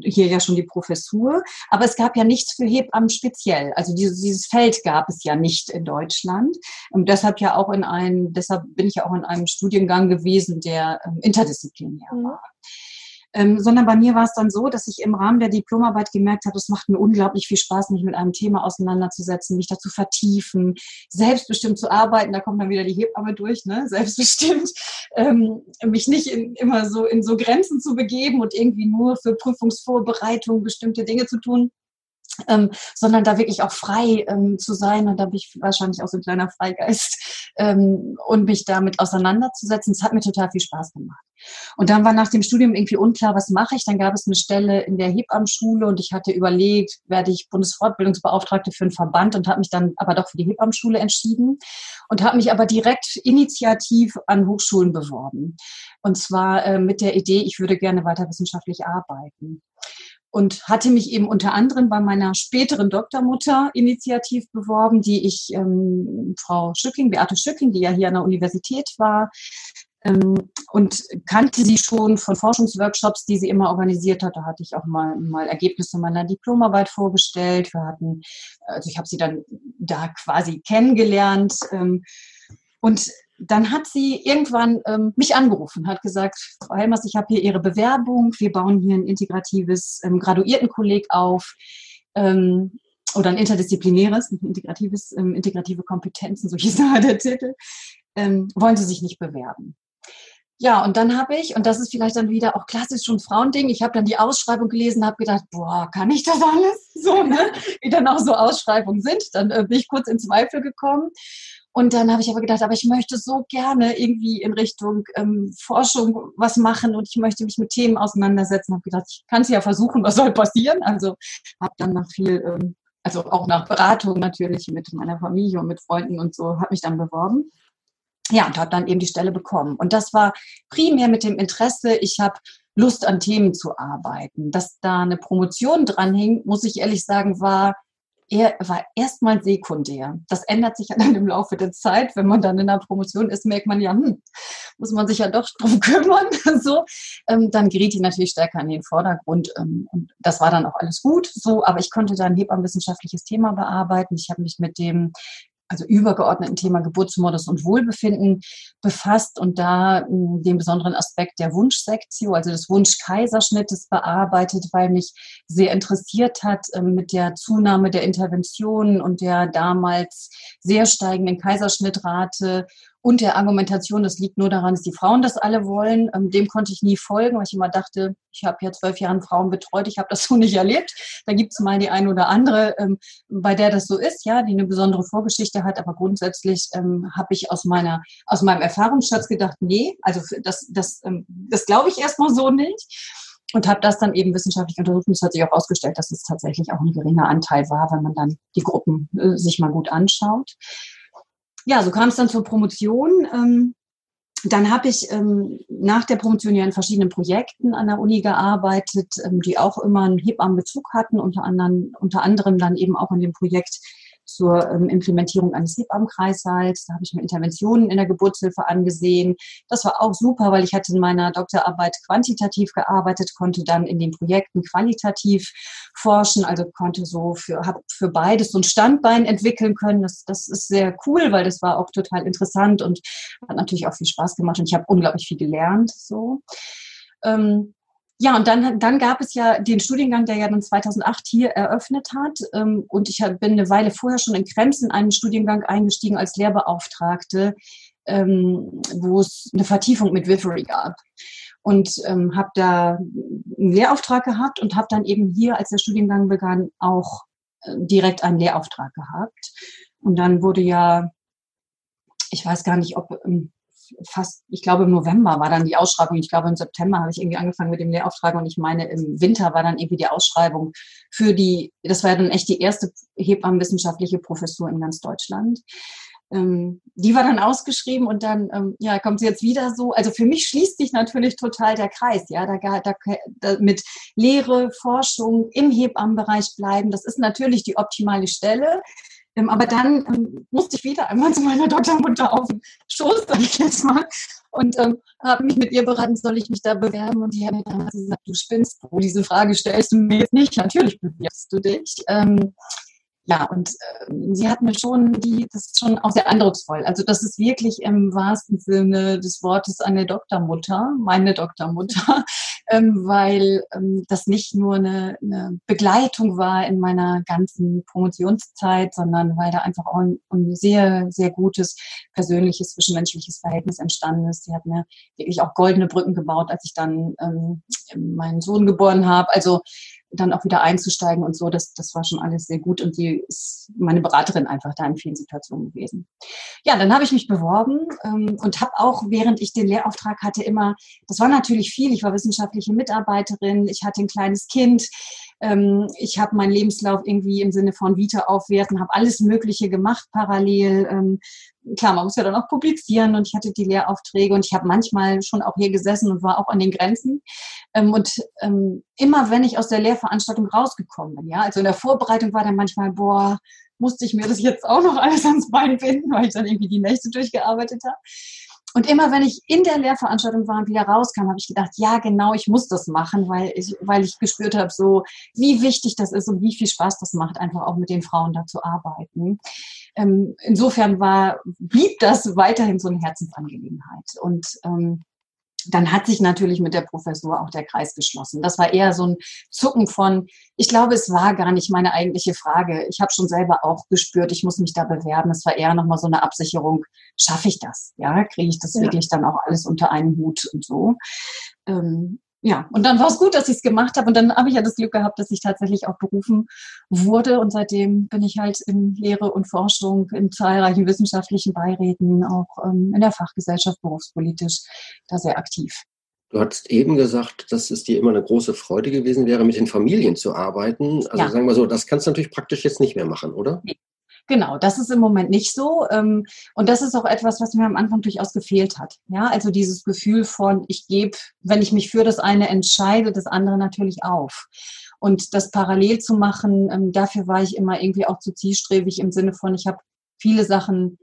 hier ja schon die Professur. Aber es gab ja nichts für Hebammen speziell. Also dieses, dieses Feld gab es ja nicht in Deutschland. Und deshalb ja auch in einem, deshalb bin ich ja auch in einem Studiengang gewesen, der ähm, interdisziplinär mhm. Ähm, sondern bei mir war es dann so, dass ich im Rahmen der Diplomarbeit gemerkt habe, es macht mir unglaublich viel Spaß, mich mit einem Thema auseinanderzusetzen, mich dazu vertiefen, selbstbestimmt zu arbeiten. Da kommt dann wieder die Hebamme durch, ne? (laughs) selbstbestimmt. Ähm, mich nicht in, immer so in so Grenzen zu begeben und irgendwie nur für Prüfungsvorbereitung bestimmte Dinge zu tun ähm, sondern da wirklich auch frei ähm, zu sein. Und da bin ich wahrscheinlich auch so ein kleiner Freigeist ähm, und mich damit auseinanderzusetzen. Es hat mir total viel Spaß gemacht. Und dann war nach dem Studium irgendwie unklar, was mache ich. Dann gab es eine Stelle in der Hebammenschule und ich hatte überlegt, werde ich Bundesfortbildungsbeauftragte für einen Verband und habe mich dann aber doch für die Hebammenschule entschieden und habe mich aber direkt initiativ an Hochschulen beworben. Und zwar äh, mit der Idee, ich würde gerne weiter wissenschaftlich arbeiten und hatte mich eben unter anderem bei meiner späteren Doktormutter initiativ beworben, die ich, ähm, Frau Schücking, Beate Schücking, die ja hier an der Universität war, ähm, und kannte sie schon von Forschungsworkshops, die sie immer organisiert hat. Da hatte ich auch mal, mal Ergebnisse meiner Diplomarbeit vorgestellt. Wir hatten, also ich habe sie dann da quasi kennengelernt. Ähm, und dann hat sie irgendwann ähm, mich angerufen, hat gesagt, Frau Helmers, ich habe hier Ihre Bewerbung, wir bauen hier ein integratives ähm, Graduiertenkolleg auf ähm, oder ein interdisziplinäres, ein integratives, ähm, integrative Kompetenzen, so hieß da (laughs) der Titel. Ähm, wollen Sie sich nicht bewerben? Ja, und dann habe ich, und das ist vielleicht dann wieder auch klassisch schon Frauending, ich habe dann die Ausschreibung gelesen, habe gedacht, boah, kann ich das alles? (laughs) So, ne? Wie dann auch so Ausschreibungen sind. Dann äh, bin ich kurz in Zweifel gekommen und dann habe ich aber gedacht, aber ich möchte so gerne irgendwie in Richtung ähm, Forschung was machen und ich möchte mich mit Themen auseinandersetzen. Habe gedacht, ich kann es ja versuchen, was soll passieren? Also habe dann nach viel, ähm, also auch nach Beratung natürlich mit meiner Familie und mit Freunden und so, habe mich dann beworben. Ja, und habe dann eben die Stelle bekommen. Und das war primär mit dem Interesse, ich habe Lust an Themen zu arbeiten. Dass da eine Promotion dran hing, muss ich ehrlich sagen, war er war erstmal sekundär. Das ändert sich ja dann im Laufe der Zeit. Wenn man dann in der Promotion ist, merkt man ja, hm, muss man sich ja doch drum (laughs) kümmern. so, ähm, dann gerät die natürlich stärker in den Vordergrund. Ähm, und das war dann auch alles gut. So, aber ich konnte dann hebammenwissenschaftliches Thema bearbeiten. Ich habe mich mit dem also übergeordneten Thema Geburtsmodus und Wohlbefinden befasst und da hm, den besonderen Aspekt der Wunschsektio, also des Wunschkaiserschnittes bearbeitet, weil mich sehr interessiert hat ähm, mit der Zunahme der Interventionen und der damals sehr steigenden Kaiserschnittrate und der Argumentation, das liegt nur daran, dass die Frauen das alle wollen. Ähm, dem konnte ich nie folgen, weil ich immer dachte, ich habe ja zwölf Jahre Frauen betreut, ich habe das (laughs) so nicht erlebt. Da gibt es mal die eine oder andere, ähm, bei der das so ist, ja, die eine besondere Vorgeschichte hat. Aber grundsätzlich ähm, habe ich aus meiner, aus meinem Erfahrungsschatz gedacht, nee, also das, das, das glaube ich erstmal so nicht und habe das dann eben wissenschaftlich untersucht und es hat sich auch ausgestellt, dass es tatsächlich auch ein geringer Anteil war, wenn man dann die Gruppen äh, sich mal gut anschaut ja, so kam es dann zur Promotion. Ähm, dann habe ich ähm, nach der Promotion ja in verschiedenen Projekten an der Uni gearbeitet, ähm, die auch immer einen Hebammenbezug hatten, unter anderem, unter anderem dann eben auch in dem Projekt zur ähm, Implementierung eines Hebammenkreissaals. Da habe ich mir Interventionen in der Geburtshilfe angesehen. Das war auch super, weil ich hatte in meiner Doktorarbeit quantitativ gearbeitet, konnte dann in den Projekten qualitativ forschen, also konnte so für, habe für beides so ein Standbein entwickeln können. Das, das ist sehr cool, weil das war auch total interessant und hat natürlich auch viel Spaß gemacht und ich habe unglaublich viel gelernt. So. Ähm, ja, und dann, dann gab es ja den Studiengang, der ja dann 2008 hier eröffnet hat. Ähm, und ich bin eine Weile vorher schon in Krems in einen Studiengang eingestiegen als Lehrbeauftragte, ähm, wo es eine Vertiefung mit Wifery gab. Und ähm, habe da einen Lehrauftrag gehabt und habe dann eben hier, als der Studiengang begann, auch äh, direkt einen Lehrauftrag gehabt. Und dann wurde ja, ich weiß gar nicht, ob fast, ich glaube im November war dann die Ausschreibung. Ich glaube im September habe ich irgendwie angefangen mit dem Lehrauftrag und ich meine im Winter war dann irgendwie die Ausschreibung für die, das war ja dann echt die erste Hebammenwissenschaftliche Professur in ganz Deutschland. ähm, die war dann ausgeschrieben und dann ähm, ja kommt sie jetzt wieder so. Also für mich schließt sich natürlich total der Kreis. Ja, da, da, da mit Lehre, Forschung im Hebammenbereich bleiben. Das ist natürlich die optimale Stelle. Ähm, aber dann ähm, musste ich wieder einmal zu meiner Doktormutter auf den Schoß, sag ich jetzt mal, und ähm, habe mich mit ihr beraten, soll ich mich da bewerben? Und die hat mir dann gesagt, du spinnst, wo diese Frage stellst du mir jetzt nicht. Natürlich bewirbst du dich. Ähm, ja, und äh, sie hat mir schon die, das ist schon auch sehr eindrucksvoll. Also das ist wirklich im wahrsten Sinne des Wortes eine Doktormutter, meine Doktormutter, (laughs) ähm, weil ähm, das nicht nur eine, eine Begleitung war in meiner ganzen Promotionszeit, sondern weil da einfach auch ein, ein sehr, sehr gutes persönliches, zwischenmenschliches Verhältnis entstanden ist. Sie hat mir wirklich auch goldene Brücken gebaut, als ich dann ähm, meinen Sohn geboren habe. Also dann auch wieder einzusteigen und so, das, das war schon alles sehr gut und sie ist meine Beraterin einfach da in vielen Situationen gewesen. Ja, dann habe ich mich beworben ähm, und habe auch, während ich den Lehrauftrag hatte, immer, das war natürlich viel, ich war wissenschaftliche Mitarbeiterin, ich hatte ein kleines Kind, ähm, ich habe meinen Lebenslauf irgendwie im Sinne von Vita aufwerten, habe alles Mögliche gemacht parallel. Ähm, klar, man muss ja dann auch publizieren und ich hatte die Lehraufträge und ich habe manchmal schon auch hier gesessen und war auch an den Grenzen. Ähm, und ähm, immer wenn ich aus der Lehrveranstaltung rausgekommen bin, ja, also in der Vorbereitung war dann manchmal, boah, musste ich mir das jetzt auch noch alles ans Bein binden, weil ich dann irgendwie die Nächte durchgearbeitet habe. Und immer wenn ich in der Lehrveranstaltung war und wieder rauskam, habe ich gedacht, ja, genau, ich muss das machen, weil ich, weil ich gespürt habe, so wie wichtig das ist und wie viel Spaß das macht, einfach auch mit den Frauen da zu arbeiten. Ähm, insofern war, blieb das weiterhin so eine Herzensangelegenheit. Und ähm, dann hat sich natürlich mit der Professur auch der Kreis geschlossen. Das war eher so ein Zucken von, ich glaube, es war gar nicht meine eigentliche Frage. Ich habe schon selber auch gespürt, ich muss mich da bewerben. Es war eher nochmal so eine Absicherung, schaffe ich das? Ja, kriege ich das ja. wirklich dann auch alles unter einen Hut und so. Ähm, ja, und dann war es gut, dass ich es gemacht habe. Und dann habe ich ja das Glück gehabt, dass ich tatsächlich auch berufen wurde. Und seitdem bin ich halt in Lehre und Forschung in zahlreichen wissenschaftlichen Beiräten, auch ähm, in der Fachgesellschaft berufspolitisch, da sehr aktiv. Du hast eben gesagt, dass es dir immer eine große Freude gewesen wäre, mit den Familien zu arbeiten. Also ja. sagen wir so, das kannst du natürlich praktisch jetzt nicht mehr machen, oder? Nee. Genau, das ist im Moment nicht so. Ähm, und das ist auch etwas, was mir am Anfang durchaus gefehlt hat. Ja, also dieses Gefühl von, ich gebe, wenn ich mich für das eine entscheide, das andere natürlich auf. Und das parallel zu machen, ähm, dafür war ich immer irgendwie auch zu zielstrebig im Sinne von, ich habe viele Sachen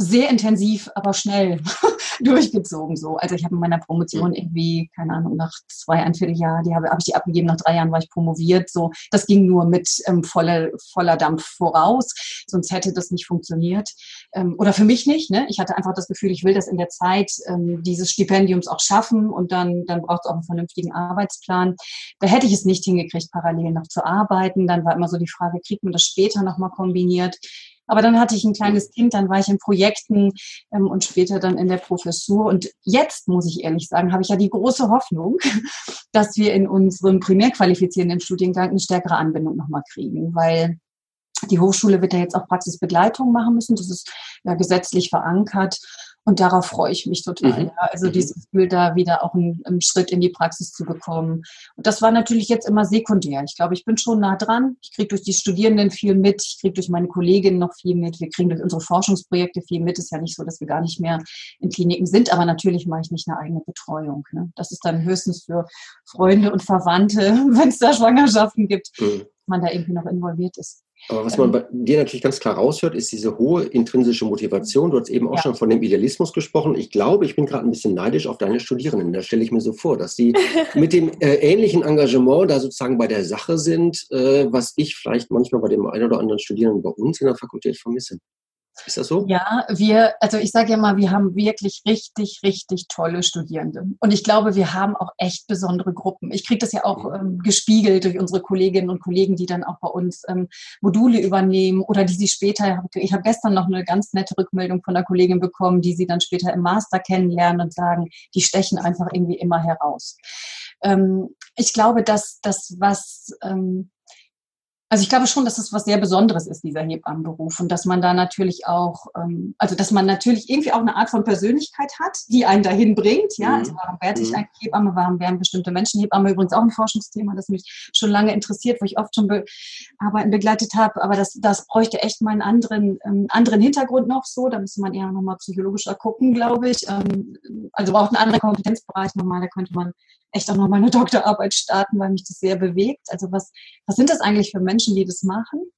sehr intensiv, aber schnell (laughs) durchgezogen so. Also ich habe in meiner Promotion irgendwie, keine Ahnung, nach zwei, ein Vierteljahr, die habe, habe ich die abgegeben, nach drei Jahren war ich promoviert. So, das ging nur mit ähm, voller, voller Dampf voraus, sonst hätte das nicht funktioniert. Ähm, oder für mich nicht. Ne? Ich hatte einfach das Gefühl, ich will das in der Zeit ähm, dieses Stipendiums auch schaffen und dann, dann braucht es auch einen vernünftigen Arbeitsplan. Da hätte ich es nicht hingekriegt, parallel noch zu arbeiten. Dann war immer so die Frage, kriegt man das später nochmal kombiniert? Aber dann hatte ich ein kleines Kind, dann war ich in Projekten ähm, und später dann in der Professur. Und jetzt, muss ich ehrlich sagen, habe ich ja die große Hoffnung, (laughs) dass wir in unserem primär qualifizierenden Studiengang eine stärkere Anbindung nochmal kriegen, weil die Hochschule wird ja jetzt auch Praxisbegleitung machen müssen. Das ist ja gesetzlich verankert. Und darauf freue ich mich total. Mhm. Ja. Also mhm. dieses Gefühl, da wieder auch einen, einen, Schritt in die Praxis zu bekommen. Und das war natürlich jetzt immer sekundär. Ich glaube, ich bin schon nah dran. Ich kriege durch die Studierenden viel mit. Ich kriege durch meine Kolleginnen noch viel mit. Wir kriegen durch unsere Forschungsprojekte viel mit. Ist ja nicht so, dass wir gar nicht mehr in Kliniken sind. Aber natürlich mache ich nicht eine eigene Betreuung. Ne. Das ist dann höchstens für Freunde und Verwandte, (laughs) wenn es da Schwangerschaften gibt, mhm. Man da irgendwie noch involviert ist. Aber was man bei dir natürlich ganz klar raushört, ist diese hohe intrinsische Motivation. Du hast eben auch ja. schon von dem Idealismus gesprochen. Ich glaube, ich bin gerade ein bisschen neidisch auf deine Studierenden. Da stelle ich mir so vor, dass sie (laughs) mit dem äh, ähnlichen Engagement da sozusagen bei der Sache sind, äh, was ich vielleicht manchmal bei dem einen oder anderen Studierenden bei uns in der Fakultät vermisse. Ist das so? Ja, wir, also ich sage ja mal, wir haben wirklich richtig, richtig tolle Studierende. Und ich glaube, wir haben auch echt besondere Gruppen. Ich kriege das ja auch ähm, gespiegelt durch unsere Kolleginnen und Kollegen, die dann auch bei uns ähm, Module übernehmen oder die sie später, ich habe gestern noch eine ganz nette Rückmeldung von einer Kollegin bekommen, die sie dann später im Master kennenlernen und sagen, die stechen einfach irgendwie immer heraus. Ähm, ich glaube, dass das, was ähm, Also ich glaube schon, dass es was sehr Besonderes ist, dieser Hebammenberuf. Und dass man da natürlich auch, ähm, also dass man natürlich irgendwie auch eine Art von Persönlichkeit hat, die einen dahin bringt. Ja, mhm. also warum werde ich mhm. eigentlich Hebamme? Warum werden bestimmte Menschen Hebamme? Übrigens auch ein Forschungsthema, das mich schon lange interessiert, wo ich oft schon Be Arbeiten begleitet habe. Aber das, das bräuchte echt mal einen anderen, ähm, anderen Hintergrund noch so. Da müsste man eher nochmal psychologischer gucken, glaube ich. Ähm, also braucht einen anderen Kompetenzbereich nochmal. Da könnte man echt auch nochmal eine (laughs) Doktorarbeit starten, weil mich das sehr bewegt. Also was, was sind das eigentlich für Menschen, die das machen?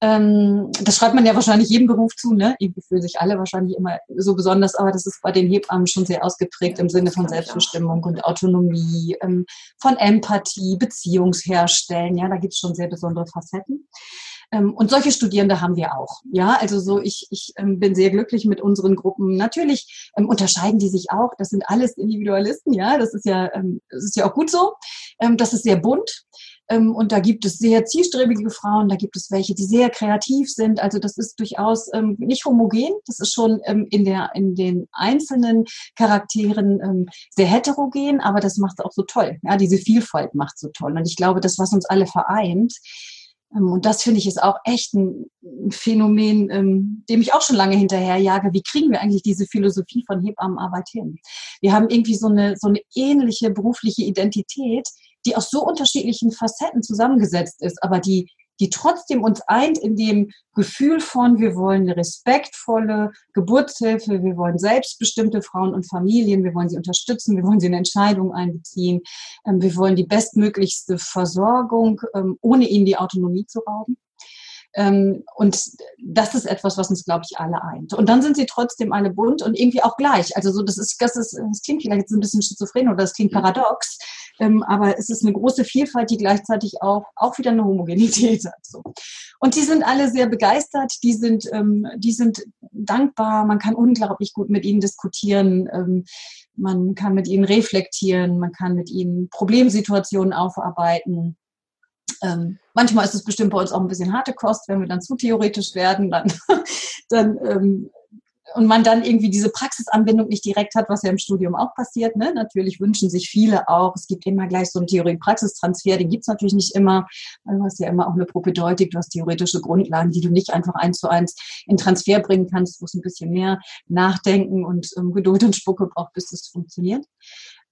Ähm, das schreibt man ja wahrscheinlich jedem Beruf zu, ne? Irgendwie fühlen sich alle wahrscheinlich immer so besonders, aber das ist bei den Hebammen schon sehr ausgeprägt im Sinne von Selbstbestimmung und Autonomie, ähm, von Empathie, Beziehungsherstellen. Ja, da gibt es schon sehr besondere Facetten. Ähm, und solche Studierende haben wir auch. Ja, also so ich, ich ähm, bin sehr glücklich mit unseren Gruppen. Natürlich ähm, unterscheiden die sich auch. Das sind alles Individualisten. Ja, das ist ja, das ist ja auch gut so. das ist sehr bunt. und da gibt es sehr zielstrebige Frauen, da gibt es welche, die sehr kreativ sind. Also das ist durchaus nicht homogen. Das ist schon in, der, in den einzelnen Charakteren sehr heterogen, aber das macht es auch so toll. Ja, diese Vielfalt macht so toll. Und ich glaube, das, was uns alle vereint, und das finde ich ist auch echt ein Phänomen, ähm, dem ich auch schon lange hinterherjage. Wie kriegen wir eigentlich diese Philosophie von Hebammenarbeit hin? Wir haben irgendwie so eine, so eine ähnliche berufliche Identität, die aus so unterschiedlichen Facetten zusammengesetzt ist, aber die die trotzdem uns eint in dem Gefühl von, wir wollen eine respektvolle Geburtshilfe, wir wollen selbstbestimmte Frauen und Familien, wir wollen sie unterstützen, wir wollen sie in Entscheidungen einbeziehen, ähm, wir wollen die bestmöglichste Versorgung, ähm, ohne ihnen die Autonomie zu rauben. Ähm, und das ist etwas, was uns, glaube ich, alle eint. Und dann sind sie trotzdem alle bunt und irgendwie auch gleich. Also so, das ist, das ist, das klingt vielleicht jetzt ein bisschen schizophren oder das klingt paradox, ähm, aber es ist eine große Vielfalt, die gleichzeitig auch, auch wieder eine Homogenität hat. So. Und die sind alle sehr begeistert, die sind, ähm, die sind dankbar, man kann unglaublich gut mit ihnen diskutieren, ähm, man kann mit ihnen reflektieren, man kann mit ihnen Problemsituationen aufarbeiten. Ähm, manchmal ist es bestimmt bei uns auch ein bisschen harte Kost, wenn wir dann zu theoretisch werden, dann, (laughs) dann ähm, und man dann irgendwie diese Praxisanbindung nicht direkt hat, was ja im Studium auch passiert. Ne? Natürlich wünschen sich viele auch, es gibt immer gleich so einen Theorie-Praxistransfer, den gibt's natürlich nicht immer. Du hast ja immer auch eine Propedeutik, du hast theoretische Grundlagen, die du nicht einfach eins zu eins in Transfer bringen kannst, wo es ein bisschen mehr Nachdenken und ähm, Geduld und Spucke braucht, bis das funktioniert.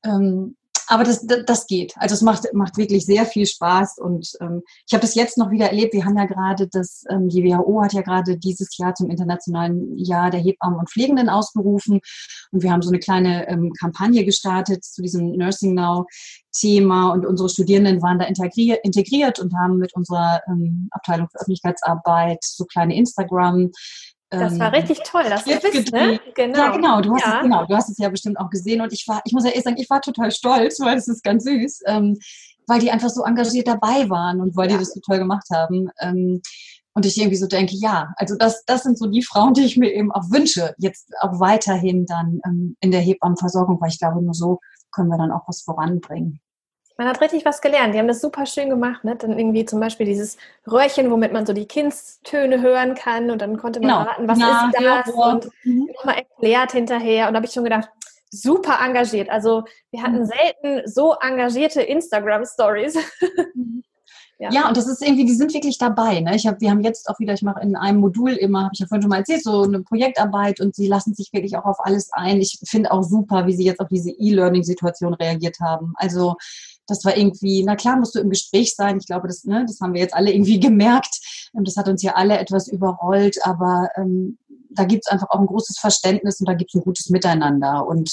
Ähm, aber das, das geht. Also es macht, macht wirklich sehr viel Spaß und ähm, ich habe das jetzt noch wieder erlebt. Wir haben ja gerade das, ähm, die WHO hat ja gerade dieses Jahr zum internationalen Jahr der Hebammen und Pflegenden ausgerufen und wir haben so eine kleine ähm, Kampagne gestartet zu diesem Nursing Now Thema und unsere Studierenden waren da integriert, und haben mit unserer ähm, Abteilung für Öffentlichkeitsarbeit so kleine Instagram das war ähm, richtig toll, das du bist, ne? Genau. Ja, genau. Du hast ja. es genau, du hast es ja bestimmt auch gesehen und ich war, ich muss ja ehrlich sagen, ich war total stolz, (laughs) weil es ist ganz süß, ähm, weil die einfach so engagiert dabei waren und weil ja. die das so toll gemacht haben. Ähm, und ich irgendwie so denke, ja, also das, das sind so die Frauen, die ich mir eben auch wünsche, jetzt auch weiterhin dann ähm, in der Hebammenversorgung, weil ich glaube, nur so können wir dann auch was voranbringen. Man hat richtig was gelernt. Die haben das super schön gemacht. Ne? Dann irgendwie zum Beispiel dieses Röhrchen, womit man so die Kindstöne hören kann. Und dann konnte man genau. raten, was ja, ist das? Und mhm. nochmal erklärt hinterher. Und da habe ich schon gedacht, super engagiert. Also wir hatten mhm. selten so engagierte Instagram-Stories. (laughs) Mhm. Ja. ja. und das ist irgendwie, die sind wirklich dabei. Ne? Ich hab, wir haben jetzt auch wieder, ich mache in einem Modul immer, habe ich ja vorhin schon mal erzählt, so eine Projektarbeit und sie lassen sich wirklich auch auf alles ein. Ich finde auch super, wie sie jetzt auf diese E-Learning-Situation reagiert haben. Also das war irgendwie, na klar, musst du im Gespräch sein. Ich glaube, das, ne, das haben wir jetzt alle irgendwie (laughs) gemerkt. Ähm, das hat uns ja alle etwas überrollt, aber ähm, da gibt es einfach auch ein großes Verständnis und da gibt es ein gutes Miteinander. Und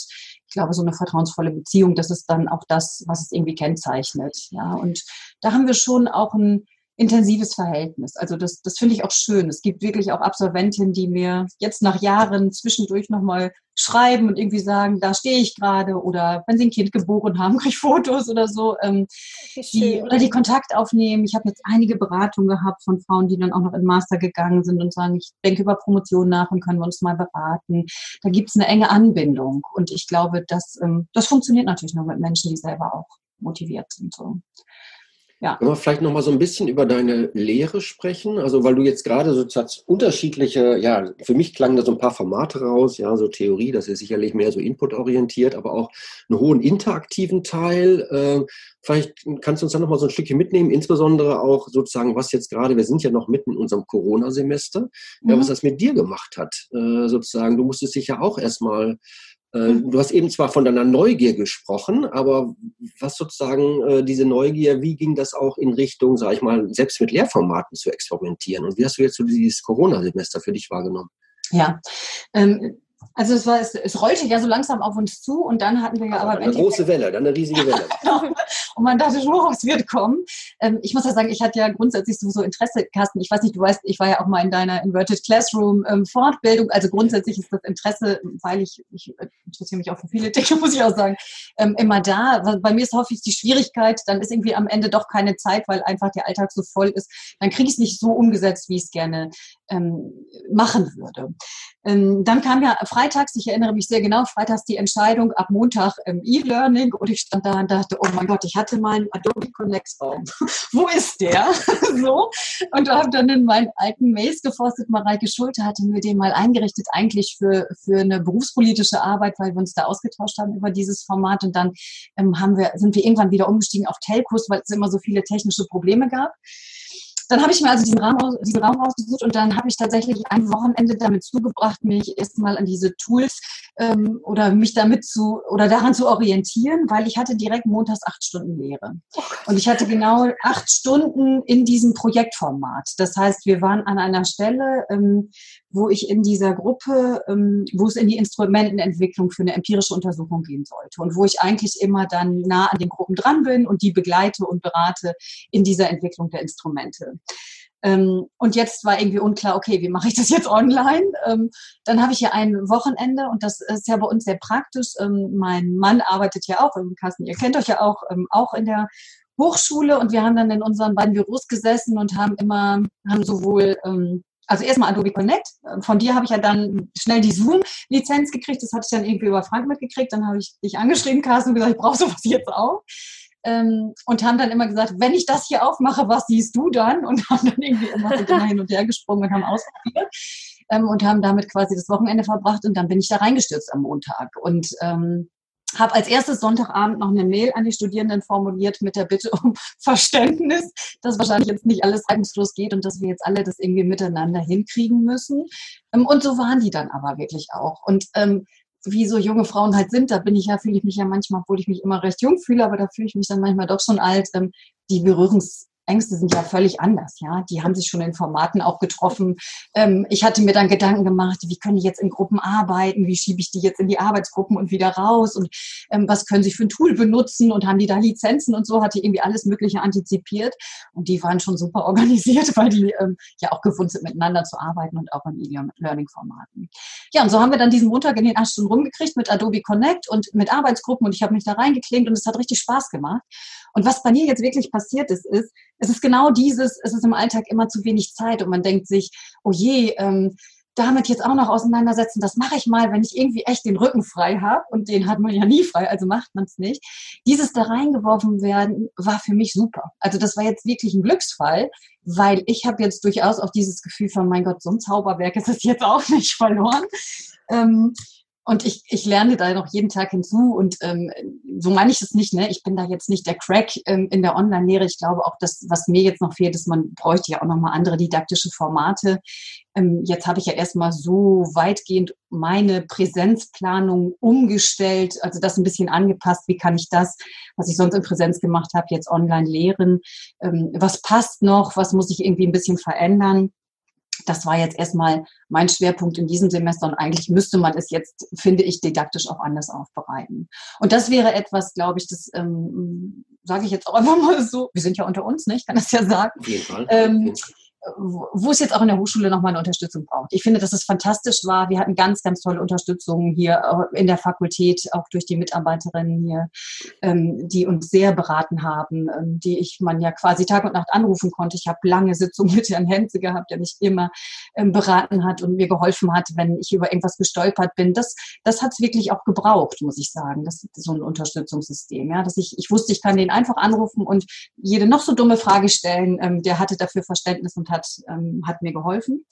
ich glaube, so eine vertrauensvolle Beziehung, das ist dann auch das, was es irgendwie kennzeichnet. Ja, und da haben wir schon auch ein intensives Verhältnis. Also das, das finde ich auch schön. Es gibt wirklich auch Absolventinnen, die mir jetzt nach Jahren zwischendurch nochmal schreiben und irgendwie sagen, da stehe ich gerade oder wenn sie ein Kind geboren haben, (laughs) kriege ich Fotos oder so. Ähm, die, oder die Kontakt aufnehmen. Ich habe jetzt einige Beratungen gehabt von Frauen, die dann auch noch in Master gegangen sind und sagen, ich denke über Promotion nach und können wir uns mal beraten. Da gibt es eine enge Anbindung und ich glaube, dass, ähm, das funktioniert natürlich nur mit Menschen, die selber auch motiviert sind. So. Ja. Können wir vielleicht noch mal so ein bisschen über deine Lehre sprechen? Also, weil du jetzt gerade so unterschiedliche, ja, für mich klangen da so ein paar Formate raus, ja, so Theorie, das ist sicherlich mehr so inputorientiert, aber auch einen hohen interaktiven Teil. Äh, vielleicht kannst du uns da noch mal so ein Stückchen mitnehmen, insbesondere auch sozusagen, was jetzt gerade, wir sind ja noch mitten in unserem Corona-Semester, mhm. ja, was das mit dir gemacht hat, äh, sozusagen. Du musstest dich ja auch erstmal äh, du hast eben zwar von deiner Neugier gesprochen, aber was sozusagen äh, diese Neugier, wie ging das auch in Richtung, sag ich mal, selbst mit Lehrformaten zu experimentieren? Und wie hast du jetzt so dieses Corona-Semester für dich wahrgenommen? Ja, ähm, also es, war, es, es, rollte ja so langsam auf uns zu und dann hatten wir ja aber... Eine große Welle, dann eine riesige Welle. (laughs) Genau. und man dachte schon, was wird kommen. Ähm, ich muss ja sagen, ich hatte ja grundsätzlich sowieso Interesse, Carsten. Ich weiß nicht, du weißt, ich war ja auch mal in deiner Inverted Classroom ähm, Fortbildung. Also grundsätzlich ist das Interesse, weil ich, ich interessiere mich auch für viele (laughs) Dinge, muss ich auch sagen, ähm, immer da. Bei mir ist häufig die Schwierigkeit, dann ist irgendwie am Ende doch keine Zeit, weil einfach der Alltag so voll ist. Dann kriege ich es nicht so umgesetzt, wie ich es gerne ähm, machen würde. Ähm, dann kam ja freitags, ich erinnere mich sehr genau, freitags die Entscheidung ab Montag ähm, E-Learning und ich stand da und dachte, oh mein Gott, ich hatte meinen Adobe Connect Raum. (laughs) Wo ist der? (laughs) so. Und habe dann in meinen alten Mails geforstet, Mareike Schulte hatte mir den mal eingerichtet, eigentlich für, für eine berufspolitische Arbeit, weil wir uns da ausgetauscht haben über dieses Format und dann ähm, haben wir, sind wir irgendwann wieder umgestiegen auf Telcos, weil es immer so viele technische Probleme gab dann habe ich mir also diesen Raum, diesen Raum rausgesucht und dann habe ich tatsächlich ein Wochenende damit zugebracht, mich erstmal an diese Tools ähm, oder mich damit zu oder daran zu orientieren, weil ich hatte direkt montags acht Stunden Lehre. Und ich hatte genau acht Stunden in diesem Projektformat. Das heißt, wir waren an einer Stelle, ähm, wo ich in dieser Gruppe, ähm, wo es in die Instrumentenentwicklung für eine empirische Untersuchung gehen sollte und wo ich eigentlich immer dann nah an den Gruppen dran bin und die begleite und berate in dieser Entwicklung der Instrumente. Ähm, und jetzt war irgendwie unklar, okay, wie mache ich das jetzt online? Ähm, dann habe ich ja ein Wochenende und das ist ja bei uns sehr praktisch. Ähm, mein Mann arbeitet ja auch im Kassen, ihr kennt euch ja auch, ähm, auch in der Hochschule und wir haben dann in unseren beiden Büros gesessen und haben immer, haben sowohl ähm, also erstmal Adobe Connect. Von dir habe ich ja dann schnell die Zoom-Lizenz gekriegt. Das hatte ich dann irgendwie über Frank mitgekriegt. Dann habe ich dich angeschrieben, Carsten, und gesagt, ich brauche sowas jetzt auch. Ähm, und haben dann immer gesagt, wenn ich das hier aufmache, was siehst du dann? Und (laughs) haben dann irgendwie immer so hin und her gesprungen und haben ausprobiert. Ähm, und haben damit quasi das Wochenende verbracht und dann bin ich da reingestürzt am Montag. Und ähm, habe als erstes Sonntagabend noch eine Mail an die Studierenden formuliert mit der Bitte um (laughs) Verständnis, dass wahrscheinlich jetzt nicht alles reibungslos geht und dass wir jetzt alle das irgendwie miteinander hinkriegen müssen. Ähm, und so waren die dann aber wirklich auch. Und ähm, wie so junge Frauen halt sind, da bin ich ja, fühle ich mich ja manchmal, obwohl ich mich immer recht jung fühle, aber da fühle ich mich dann manchmal doch schon alt, ähm, die Berührungs Ängste sind ja völlig anders, ja. Die haben sich schon in Formaten auch getroffen. Ähm, ich hatte mir dann Gedanken gemacht, wie können die jetzt in Gruppen arbeiten? Wie schiebe ich die jetzt in die Arbeitsgruppen und wieder raus? Und ähm, was können sie für ein Tool benutzen? Und haben die da Lizenzen und so? Hatte irgendwie alles Mögliche antizipiert. Und die waren schon super organisiert, (laughs) weil die ähm, ja auch gewohnt sind, miteinander zu arbeiten und auch in E-Learning-Formaten. Ja, und so haben wir dann diesen Montag in den acht Stunden rumgekriegt mit Adobe Connect und mit Arbeitsgruppen und ich habe mich da reingeklinkt und es hat richtig Spaß gemacht. Und was bei mir jetzt wirklich passiert ist, ist, es ist genau dieses, es ist im Alltag immer zu wenig Zeit und man denkt sich, oh je, ähm, damit jetzt auch noch auseinandersetzen, das mache ich mal, wenn ich irgendwie echt den Rücken frei habe und den hat man ja nie frei, also macht man es nicht. Dieses da reingeworfen werden war für mich super. Also das war jetzt wirklich ein Glücksfall, weil ich habe jetzt durchaus auch dieses Gefühl von, mein Gott, so ein Zauberwerk ist es jetzt auch nicht verloren. Ähm, und ich, ich lerne da noch jeden Tag hinzu und ähm, so meine ich es nicht, ne? Ich bin da jetzt nicht der Crack ähm, in der Online-Lehre. Ich glaube auch, dass was mir jetzt noch fehlt, ist, man bräuchte ja auch nochmal andere didaktische Formate. Ähm, jetzt habe ich ja erstmal so weitgehend meine Präsenzplanung umgestellt, also das ein bisschen angepasst. Wie kann ich das, was ich sonst in Präsenz gemacht habe, jetzt online lehren? Ähm, was passt noch? Was muss ich irgendwie ein bisschen verändern? Das war jetzt erstmal mein Schwerpunkt in diesem Semester und eigentlich müsste man es jetzt, finde ich, didaktisch auch anders aufbereiten. Und das wäre etwas, glaube ich, das ähm, sage ich jetzt auch (laughs) einfach mal so, wir sind ja unter uns, ne? ich kann das ja sagen. Ähm, wo es jetzt auch in der Hochschule nochmal eine Unterstützung braucht. Ich finde, dass es fantastisch war. Wir hatten ganz, ganz tolle Unterstützung hier in der Fakultät, auch durch die Mitarbeiterinnen hier, ähm, die uns sehr beraten haben, ähm, die ich man ja quasi Tag und Nacht anrufen konnte. Ich habe lange Sitzungen mit Herrn Henze gehabt, der mich immer ähm, beraten hat und mir geholfen hat, wenn ich über irgendwas gestolpert bin. Das, das hat es wirklich auch gebraucht, muss ich sagen. Das ist so ein Unterstützungssystem, ja, dass ich, ich wusste, ich kann den einfach anrufen und jede noch so dumme Frage stellen. Der hatte dafür Verständnis und hat, ähm, hat mir geholfen.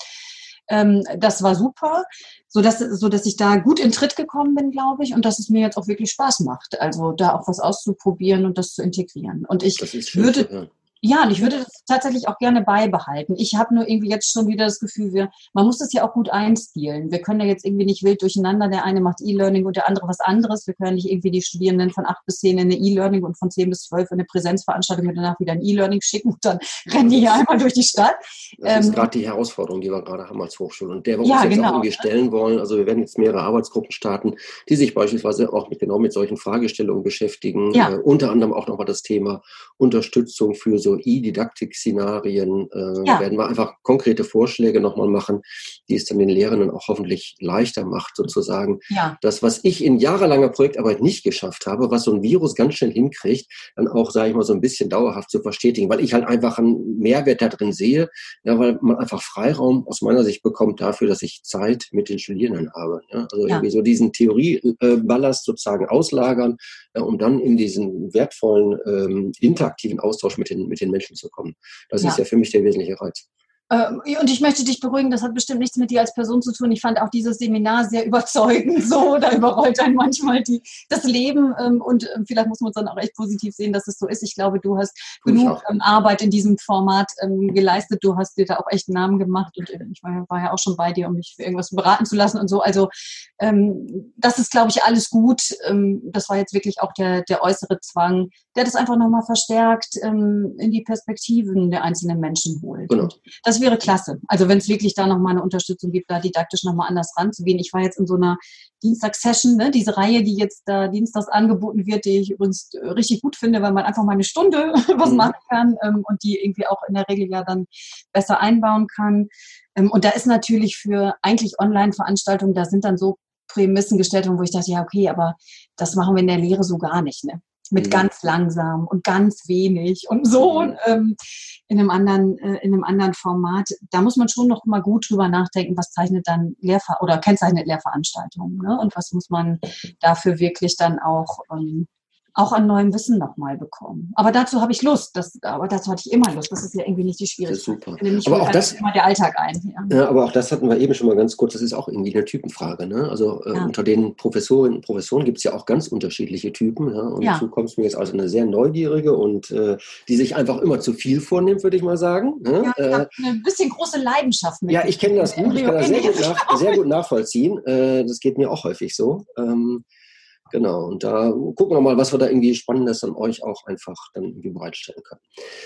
Ähm, das war super, so dass, so dass ich da gut in Tritt gekommen bin, glaube ich, und dass es mir jetzt auch wirklich Spaß macht. Also da auch was auszuprobieren und das zu integrieren. Und ich würde, ja, und ich würde das tatsächlich auch gerne beibehalten. Ich habe nur irgendwie jetzt schon wieder das Gefühl, wir, man muss das ja auch gut einspielen. Wir können ja jetzt irgendwie nicht wild durcheinander. Der eine macht E-Learning und der andere was anderes. Wir können nicht irgendwie die Studierenden von acht bis zehn in eine E-Learning und von zehn bis zwölf in eine Präsenzveranstaltung und danach wieder ein E-Learning schicken und dann rennen die hier einmal durch die Stadt. Das ähm, ist gerade die Herausforderung, die wir gerade haben als Hochschule und der wir uns ja, jetzt genau. auch irgendwie stellen wollen. Also wir werden jetzt mehrere Arbeitsgruppen starten, die sich beispielsweise auch mit, genau mit solchen Fragestellungen beschäftigen. Ja. Äh, unter anderem auch nochmal das Thema Unterstützung für so E-Didaktik-Szenarien. Äh, ja. Werden wir einfach konkrete Vorschläge nochmal machen, die es dann den Lehrenden auch hoffentlich leichter macht, sozusagen. Ja. Das, was ich in jahrelanger Projektarbeit nicht geschafft habe, was so ein Virus ganz schnell hinkriegt, dann auch, sage ich mal, so ein bisschen dauerhaft zu verstetigen, weil ich halt einfach einen Mehrwert da drin sehe, ja, weil man einfach Freiraum aus meiner Sicht bekommt dafür, dass ich Zeit mit den Studierenden habe. Ja? Also irgendwie so diesen Theorieballast sozusagen auslagern, um dann in diesen wertvollen ähm, interaktiven Austausch mit den, mit den Menschen zu kommen. Das ja. ist ja für mich der wesentliche Reiz. Ähm, und ich möchte dich beruhigen, das hat bestimmt nichts mit dir als Person zu tun. Ich fand auch dieses Seminar sehr überzeugend. (laughs) So, da überrollt einen manchmal die, das Leben. Ähm, und ähm, vielleicht muss man es dann auch echt positiv sehen, dass es so ist. Ich glaube, du hast genug Arbeit in diesem Format geleistet. Du hast dir da auch echt einen Namen gemacht. Und ich war, war ja auch schon bei dir, um mich für irgendwas beraten zu lassen und so. Also das ist, glaube ich, alles gut. Das war jetzt wirklich auch der, der äußere Zwang, der das einfach nochmal verstärkt in die Perspektiven der einzelnen Menschen holt. Genau. das wäre klasse. Also wenn es wirklich da nochmal eine Unterstützung gibt, da didaktisch nochmal anders ranzugehen. Ich war jetzt in so einer Dienstagssession, ne, diese Reihe, die jetzt da dienstags angeboten wird, die ich übrigens äh, richtig gut finde, weil man einfach mal eine Stunde (laughs) was mhm. machen kann ähm, und die irgendwie auch in der Regel ja dann besser einbauen kann. Ähm, und da ist natürlich für eigentlich Online-Veranstaltungen, da sind dann so Prämissen gestellt wo ich dachte, ja, okay, aber das machen wir in der Lehre so gar nicht. Ne? Mit mhm. ganz langsam und ganz wenig und so mhm. ähm, in einem anderen äh, in einem anderen Format. Da muss man schon noch mal gut drüber nachdenken, was zeichnet dann Lehrver oder kennzeichnet Lehrveranstaltungen ne? und was muss man dafür wirklich dann auch ähm, auch an neuem Wissen nochmal bekommen. Aber dazu habe ich Lust. Das, aber dazu hatte ich immer Lust. Das ist ja irgendwie nicht die Schwierigkeit. Das ist super. Aber auch das, immer der Alltag ein. Ja. ja. aber auch das hatten wir eben schon mal ganz kurz. Das ist auch irgendwie eine Typenfrage. Ne? Also äh, ja. unter den Professorinnen und Professoren gibt es ja auch ganz unterschiedliche Typen. Ja? Und ja. du kommst mir jetzt also eine sehr neugierige und äh, die sich einfach immer zu viel vornimmt, würde ich mal sagen. Ne? Ja, ich äh, habe eine bisschen große Leidenschaft mit. Ja, ich kenne das gut. Ich kann das sehr gut, nach, sehr gut nachvollziehen. Äh, das geht mir auch häufig so. Ähm, Genau, und da gucken wir mal, was wir da irgendwie Spannendes an euch auch einfach dann irgendwie bereitstellen können.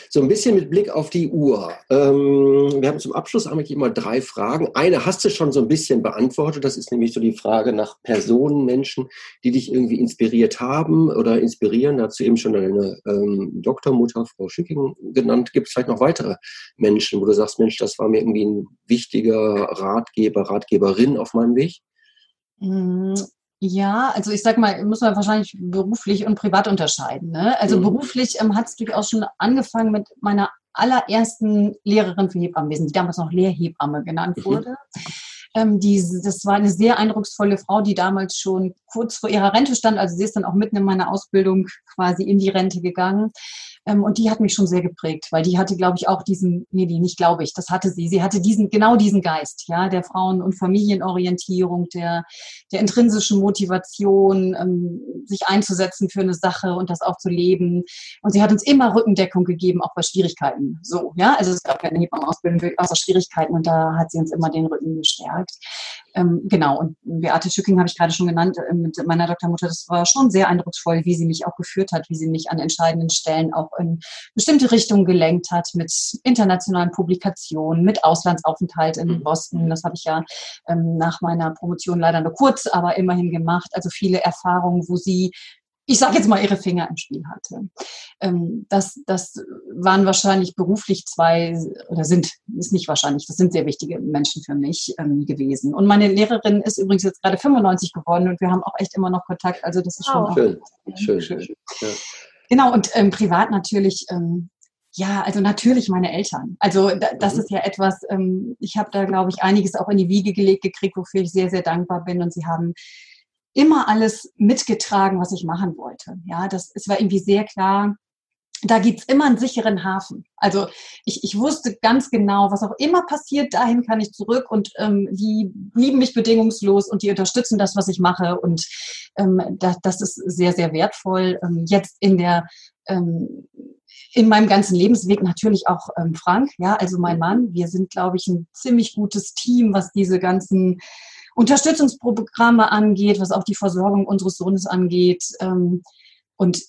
So ein bisschen mit Blick auf die Uhr. Ähm, wir haben zum Abschluss eigentlich immer drei Fragen. Eine hast du schon so ein bisschen beantwortet. Das ist nämlich so die Frage nach Personen, Menschen, die dich irgendwie inspiriert haben oder inspirieren. Dazu eben schon deine ähm, Doktormutter, Frau Schicking, genannt. Gibt es vielleicht noch weitere Menschen, wo du sagst, Mensch, das war mir irgendwie ein wichtiger Ratgeber, Ratgeberin auf meinem Weg? Ja, also ich sag mal, muss man wahrscheinlich beruflich und privat unterscheiden. Ne? Also mhm. beruflich ähm, hat es durchaus schon angefangen mit meiner allerersten Lehrerin für Hebammenwesen, die damals noch Lehrhebamme genannt mhm. wurde. Mhm. Ähm, die, das war eine sehr eindrucksvolle Frau, die damals schon kurz vor ihrer Rente stand. Also sie ist dann auch mitten in meiner Ausbildung quasi in die Rente gegangen. Ähm, und die hat mich schon sehr geprägt, weil die hatte, glaube ich, auch diesen, nee, die nicht glaube ich, das hatte sie. Sie hatte diesen, genau diesen Geist, ja, der Frauen- und Familienorientierung, der, der intrinsischen Motivation, ähm, sich einzusetzen für eine Sache und das auch zu leben. Und sie hat uns immer Rückendeckung gegeben, auch bei Schwierigkeiten. So, ja, also es gab keine Hebammenausbildung außer Schwierigkeiten und da hat sie uns immer den Rücken gestärkt. Ähm, genau, und Beate Schücking habe ich gerade schon genannt, äh, mit meiner Doktormutter, das war schon sehr eindrucksvoll, wie sie mich auch geführt hat, wie sie mich an entscheidenden Stellen auch in bestimmte Richtungen gelenkt hat, mit internationalen Publikationen, mit Auslandsaufenthalt in mhm. Boston. Das habe ich ja ähm, nach meiner Promotion leider nur kurz, aber immerhin gemacht. Also viele Erfahrungen, wo sie ich sage jetzt mal, ihre Finger im Spiel hatte. Ähm, das, das waren wahrscheinlich beruflich zwei, oder sind, ist nicht wahrscheinlich, das sind sehr wichtige Menschen für mich ähm, gewesen. Und meine Lehrerin ist übrigens jetzt gerade 95 geworden und wir haben auch echt immer noch Kontakt. Also das ist schon oh. schön. schön. schön. schön. Ja. Genau, und ähm, privat natürlich, ähm, ja, also natürlich meine Eltern. Also da, das mhm. ist ja etwas, ähm, ich habe da, glaube ich, einiges auch in die Wiege gelegt gekriegt, wofür ich sehr, sehr dankbar bin. Und sie haben immer alles mitgetragen, was ich machen wollte. Ja, das es war irgendwie sehr klar. Da gibt's immer einen sicheren Hafen. Also ich, ich wusste ganz genau, was auch immer passiert, dahin kann ich zurück und ähm, die lieben mich bedingungslos und die unterstützen das, was ich mache. Und ähm, das, das ist sehr, sehr wertvoll. Ähm, jetzt in der ähm, in meinem ganzen Lebensweg natürlich auch ähm, Frank, ja, also mein Mann. Wir sind, glaube ich, ein ziemlich gutes Team, was diese ganzen Unterstützungsprogramme angeht, was auch die Versorgung unseres Sohnes angeht. Ähm, und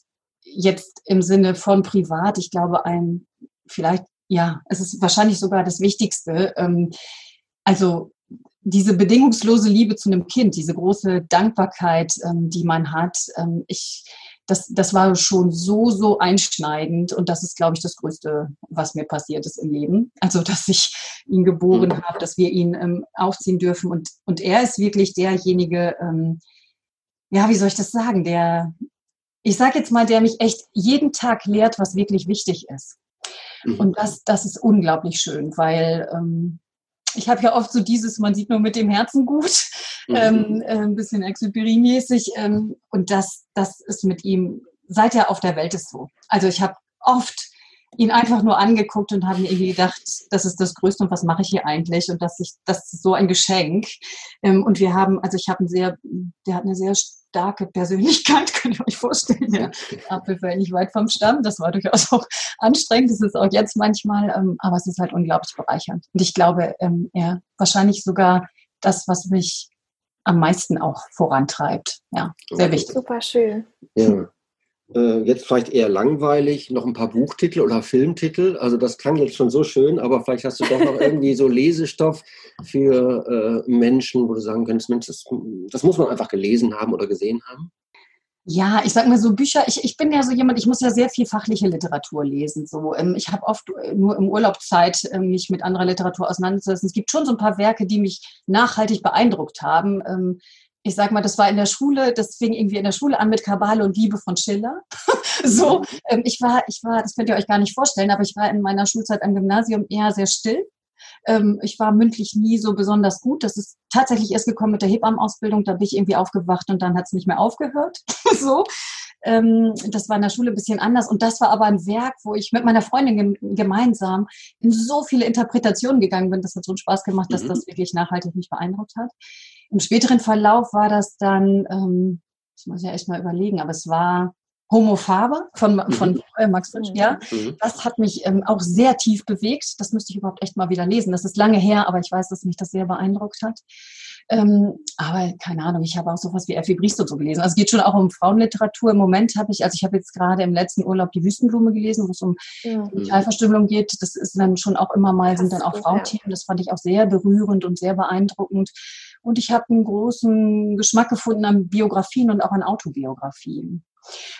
jetzt im Sinne von privat, ich glaube, ein, vielleicht, ja, es ist wahrscheinlich sogar das Wichtigste. Ähm, also diese bedingungslose Liebe zu einem Kind, diese große Dankbarkeit, ähm, die man hat. Ähm, ich, das, das war schon so, so einschneidend und das ist, glaube ich, das Größte, was mir passiert ist im Leben. Also, dass ich ihn geboren mhm. habe, dass wir ihn ähm, aufziehen dürfen und, und er ist wirklich derjenige, ähm, ja, wie soll ich das sagen, der, ich sage jetzt mal, der mich echt jeden Tag lehrt, was wirklich wichtig ist. Mhm. Und das, das ist unglaublich schön, weil ähm, ich habe ja oft so dieses, man sieht nur mit dem Herzen gut, mhm. ähm, äh, ein bisschen Exupéry-mäßig. Ähm, und das, das ist mit ihm, seit er auf der Welt ist so. Also ich habe oft ihn einfach nur angeguckt und habe mir irgendwie gedacht, das ist das Größte und was mache ich hier eigentlich? Und dass ich, das ist so ein Geschenk. Ähm, und wir haben, also ich habe ein sehr, der hat eine sehr starke Persönlichkeit, (laughs) könnt ihr euch vorstellen. Der Apfel fällt nicht weit vom Stamm. Das war durchaus auch anstrengend. Das ist auch jetzt manchmal, ähm, aber es ist halt unglaublich bereichernd. Und ich glaube, ähm, er wahrscheinlich sogar das, was mich am meisten auch vorantreibt. Ja, sehr wichtig. Super schön. Ja. Äh, jetzt vielleicht eher langweilig, noch ein paar Buchtitel oder Filmtitel. Also das klang jetzt schon so schön, aber vielleicht hast du doch noch (laughs) irgendwie so Lesestoff für äh, Menschen, wo du sagen könntest, Mensch, das, das, muss man einfach gelesen haben oder gesehen haben. Ja, ich sag mal so Bücher, ich, ich bin ja so jemand, ich muss ja sehr viel fachliche Literatur lesen. So, ähm, ich habe oft äh, nur im Urlaubszeit ähm, mich mit anderer Literatur auseinanderzusetzen. Es gibt schon so ein paar Werke, die mich nachhaltig beeindruckt haben. Ich sag mal, das war in der Schule, das fing irgendwie in der Schule an mit Kabale und Liebe von Schiller. (laughs) so, ähm, ich war, ich war, das könnt ihr euch gar nicht vorstellen, aber ich war in meiner Schulzeit am Gymnasium eher sehr still. Ähm, ich war mündlich nie so besonders gut. Das ist tatsächlich erst gekommen mit der Hebammenausbildung. Da bin ich irgendwie aufgewacht und dann hat es nicht mehr aufgehört. (laughs) so. Ähm, das war in der Schule ein bisschen anders. Und das war aber ein Werk, wo ich mit meiner Freundin gemeinsam in so viele Interpretationen gegangen bin. Das hat so einen Spaß gemacht, dass mhm. das wirklich nachhaltig mich beeindruckt hat. Im späteren Verlauf war das dann, ähm, das muss ich ja echt mal überlegen, aber es war Homo Faber von, von mhm. äh, Max Frisch, ja. Mhm. Das hat mich ähm, auch sehr tief bewegt. Das müsste ich überhaupt echt mal wieder lesen. Das ist lange her, aber ich weiß, dass mich das sehr beeindruckt hat. Ähm, aber keine Ahnung, ich habe auch sowas wie Effie Briest und so gelesen. Also es geht schon auch um Frauenliteratur. Im Moment habe ich, also ich habe jetzt gerade im letzten Urlaub die Wüstenblume gelesen, wo es um ja. Teilverstümmelung geht. Das ist dann schon auch immer mal, sind dann auch Frauenthemen. Das fand ich auch sehr berührend und sehr beeindruckend. Und ich habe einen großen Geschmack gefunden an Biografien und auch an Autobiografien.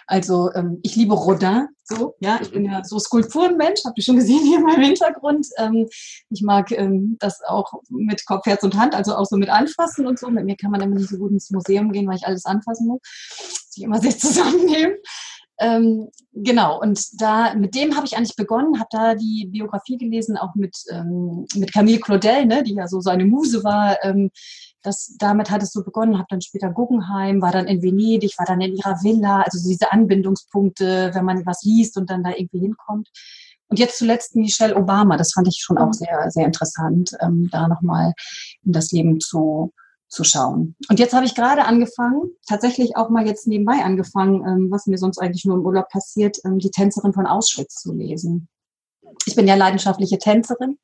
Also ähm, ich liebe Rodin, so, ja, ich bin ja so Skulpturenmensch, habt ihr schon gesehen hier in meinem Hintergrund. Ähm, ich mag ähm, das auch mit Kopf, Herz und Hand, also auch so mit anfassen und so. Mit mir kann man immer nicht so gut ins Museum gehen, weil ich alles anfassen muss. Muss ich immer sehr (laughs) zusammennehmen. Ähm, genau, und da mit dem habe ich eigentlich begonnen, habe da die Biografie gelesen, auch mit, ähm, mit Camille Claudel, ne, die ja so seine Muse war. Ähm, das, damit hat es so begonnen, habe dann später Guggenheim, war dann in Venedig, war dann in ihrer Villa, also so diese Anbindungspunkte, wenn man was liest und dann da irgendwie hinkommt. Und jetzt zuletzt Michelle Obama, das fand ich schon auch sehr, sehr interessant, ähm, da nochmal in das Leben zu, zu schauen. Und jetzt habe ich gerade angefangen, tatsächlich auch mal jetzt nebenbei angefangen, ähm, was mir sonst eigentlich nur im Urlaub passiert, ähm, die Tänzerin von Auschwitz zu lesen. Ich bin ja leidenschaftliche Tänzerin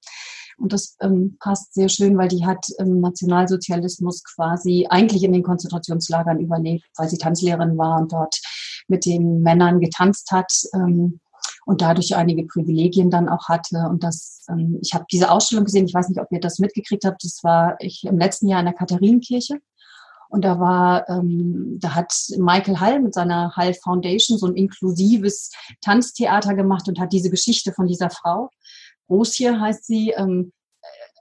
und das ähm, passt sehr schön, weil die hat im Nationalsozialismus quasi eigentlich in den Konzentrationslagern überlebt, weil sie Tanzlehrerin war und dort mit den Männern getanzt hat ähm, und dadurch einige Privilegien dann auch hatte. Und das, ähm, ich habe diese Ausstellung gesehen, ich weiß nicht, ob ihr das mitgekriegt habt, das war ich im letzten Jahr in der Katharinenkirche. Und da war, ähm, da hat Michael Hall mit seiner Hall Foundation so ein inklusives Tanztheater gemacht und hat diese Geschichte von dieser Frau, Rosie heißt sie, ähm,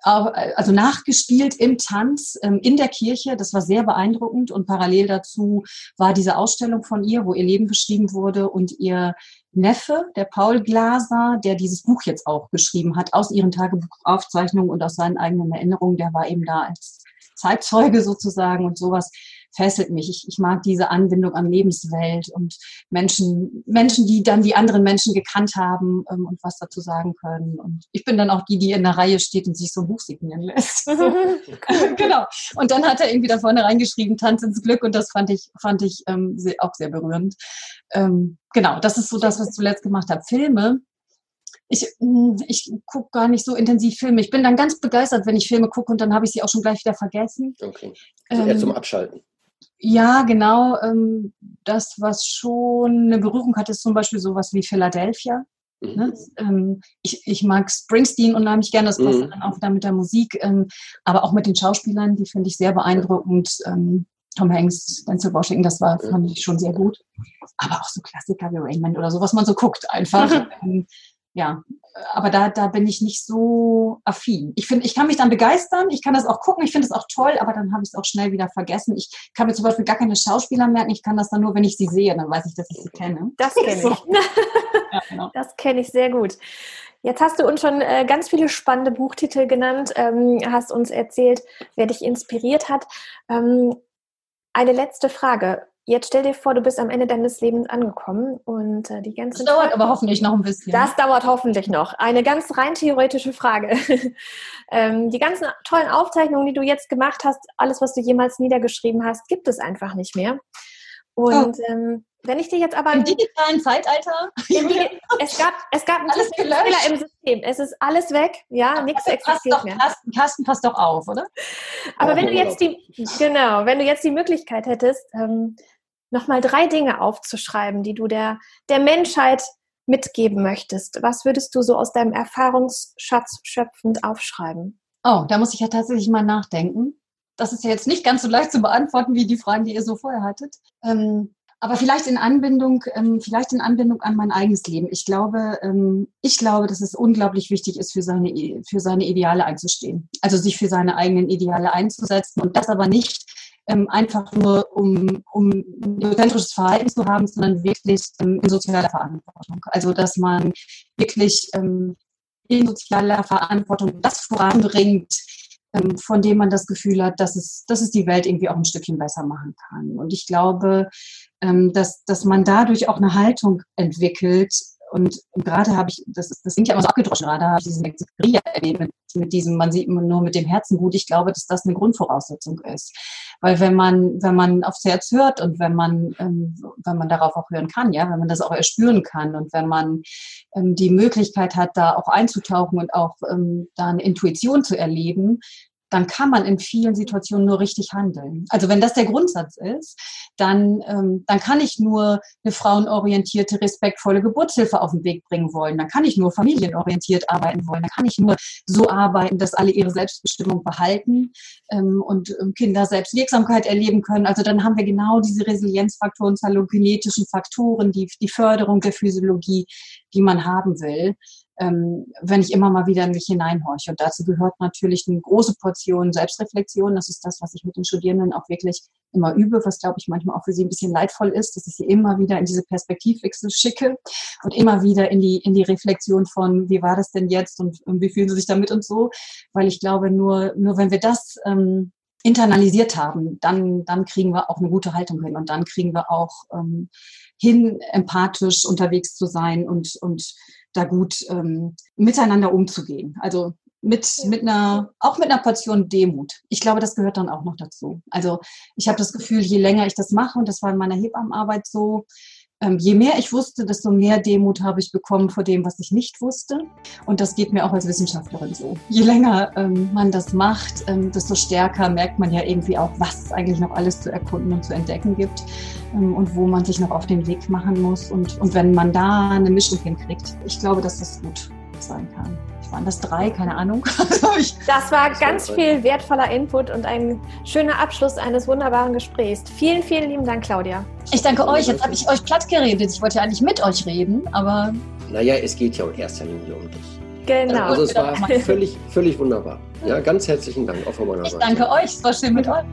also nachgespielt im Tanz ähm, in der Kirche. Das war sehr beeindruckend und parallel dazu war diese Ausstellung von ihr, wo ihr Leben beschrieben wurde und ihr Neffe, der Paul Glaser, der dieses Buch jetzt auch geschrieben hat, aus ihren Tagebuchaufzeichnungen und aus seinen eigenen Erinnerungen, der war eben da als Zeitzeuge sozusagen und sowas fesselt mich. Ich, ich mag diese Anbindung an Lebenswelt und Menschen, Menschen, die dann die anderen Menschen gekannt haben ähm, und was dazu sagen können. Und ich bin dann auch die, die in der Reihe steht und sich so ein Buch signieren lässt. (laughs) (laughs) genau. Und dann hat er irgendwie da vorne reingeschrieben, Tanz ins Glück und das fand ich, fand ich ähm, sehr, auch sehr berührend. Ähm, genau, das ist so das, was ich zuletzt gemacht habe. Filme ich, hm, ich gucke gar nicht so intensiv Filme. Ich bin dann ganz begeistert, wenn ich Filme gucke und dann habe ich sie auch schon gleich wieder vergessen. Okay. Also eher ähm, zum Abschalten. Ja, genau. Ähm, das, was schon eine Berührung hat, ist zum Beispiel sowas wie Philadelphia. Mhm. Ne? Ähm, ich, ich mag Springsteen unheimlich gerne, das passt mhm. dann auch da mit der Musik, ähm, aber auch mit den Schauspielern, die finde ich sehr beeindruckend. Ähm, Tom Hanks, Denzel Washington, das war, fand ich schon sehr gut. Aber auch so Klassiker wie Raymond oder so, was man so guckt einfach. (laughs) Ja, aber da, da bin ich nicht so affin. Ich finde, ich kann mich dann begeistern, ich kann das auch gucken, ich finde es auch toll, aber dann habe ich es auch schnell wieder vergessen. Ich kann mir zum Beispiel gar keine Schauspieler merken, ich kann das dann nur, wenn ich sie sehe, dann weiß ich, dass ich sie kenne. Das kenne ich. (laughs) ja, genau. Das kenne ich sehr gut. Jetzt hast du uns schon äh, ganz viele spannende Buchtitel genannt, ähm, hast uns erzählt, wer dich inspiriert hat. Ähm, eine letzte Frage. Jetzt stell dir vor, du bist am Ende deines Lebens angekommen und äh, die ganze. Das dauert aber hoffentlich noch ein bisschen. Das dauert hoffentlich noch. Eine ganz rein theoretische Frage. (laughs) ähm, die ganzen tollen Aufzeichnungen, die du jetzt gemacht hast, alles, was du jemals niedergeschrieben hast, gibt es einfach nicht mehr. Und oh. ähm, wenn ich dir jetzt aber. Im digitalen Zeitalter? (laughs) es gab, es gab einen Fehler im System. Es ist alles weg. Ja, nichts existiert doch, mehr. Kasten, Kasten passt doch auf, oder? Aber oh, wenn du jetzt die, genau, wenn du jetzt die Möglichkeit hättest, ähm, nochmal drei Dinge aufzuschreiben, die du der, der Menschheit mitgeben möchtest, was würdest du so aus deinem Erfahrungsschatz schöpfend aufschreiben? Oh, da muss ich ja tatsächlich mal nachdenken. Das ist ja jetzt nicht ganz so leicht zu beantworten wie die Fragen, die ihr so vorher hattet. Ähm, aber vielleicht in Anbindung, ähm, vielleicht in Anbindung an mein eigenes Leben. Ich glaube, ähm, ich glaube, dass es unglaublich wichtig ist, für seine, für seine Ideale einzustehen. Also sich für seine eigenen Ideale einzusetzen und das aber nicht ähm, einfach nur, um, um authentisches Verhalten zu haben, sondern wirklich ähm, in sozialer Verantwortung. Also, dass man wirklich ähm, in sozialer Verantwortung das voranbringt, ähm, von dem man das Gefühl hat, dass es, dass es die Welt irgendwie auch ein Stückchen besser machen kann. Und ich glaube, ähm, dass, dass man dadurch auch eine Haltung entwickelt. Und, und gerade habe ich, das, das klingt ja immer so abgedroschen, gerade habe ich diesen Execuria erlebt mit, mit diesem, man sieht nur mit dem Herzen gut. Ich glaube, dass das eine Grundvoraussetzung ist. Weil wenn man, wenn man aufs Herz hört und wenn man, ähm, wenn man darauf auch hören kann, ja, wenn man das auch erspüren kann und wenn man ähm, die Möglichkeit hat, da auch einzutauchen und auch ähm, da eine Intuition zu erleben, dann kann man in vielen Situationen nur richtig handeln. Also wenn das der Grundsatz ist, dann, ähm, dann kann ich nur eine frauenorientierte, respektvolle Geburtshilfe auf den Weg bringen wollen. Dann kann ich nur familienorientiert arbeiten wollen. Dann kann ich nur so arbeiten, dass alle ihre Selbstbestimmung behalten ähm, und ähm, Kinder Selbstwirksamkeit erleben können. Also dann haben wir genau diese Resilienzfaktoren, zalogenetischen Faktoren, die, die Förderung der Physiologie, die man haben will ähm, wenn ich immer mal wieder in mich hineinhorche. Und dazu gehört natürlich eine große Portion Selbstreflexion. Das ist das, was ich mit den Studierenden auch wirklich immer übe, was glaube ich manchmal auch für sie ein bisschen leidvoll ist, dass ich sie immer wieder in diese Perspektivwechsel schicke und immer wieder in die, in die Reflexion von, wie war das denn jetzt und, und wie fühlen sie sich damit und so. Weil ich glaube, nur, nur wenn wir das ähm, internalisiert haben, dann, dann kriegen wir auch eine gute Haltung hin und dann kriegen wir auch ähm, hin, empathisch unterwegs zu sein und, und da gut ähm, miteinander umzugehen. Also mit, mit einer, auch mit einer Portion Demut. Ich glaube, das gehört dann auch noch dazu. Also ich habe das Gefühl, je länger ich das mache, und das war in meiner Hebammenarbeit so, ähm, je mehr ich wusste, desto mehr Demut habe ich bekommen vor dem, was ich nicht wusste. Und das geht mir auch als Wissenschaftlerin so. Je länger ähm, man das macht, ähm, desto stärker merkt man ja irgendwie auch, was es eigentlich noch alles zu erkunden und zu entdecken gibt ähm, und wo man sich noch auf den Weg machen muss. Und, und wenn man da eine Mischung hinkriegt, ich glaube, dass das gut sein kann. Waren das drei, keine Ahnung. (laughs) das war ganz viel wertvoller Input und ein schöner Abschluss eines wunderbaren Gesprächs. Vielen, vielen lieben Dank, Claudia. Ich danke euch. Jetzt habe ich euch platt geredet. Ich wollte ja eigentlich mit euch reden, aber. Naja, es geht ja in erster Linie um dich. Genau. Also es war völlig, völlig wunderbar. Ja, ganz herzlichen Dank auch von meiner ich Seite. Ich danke euch. Es war schön mit euch.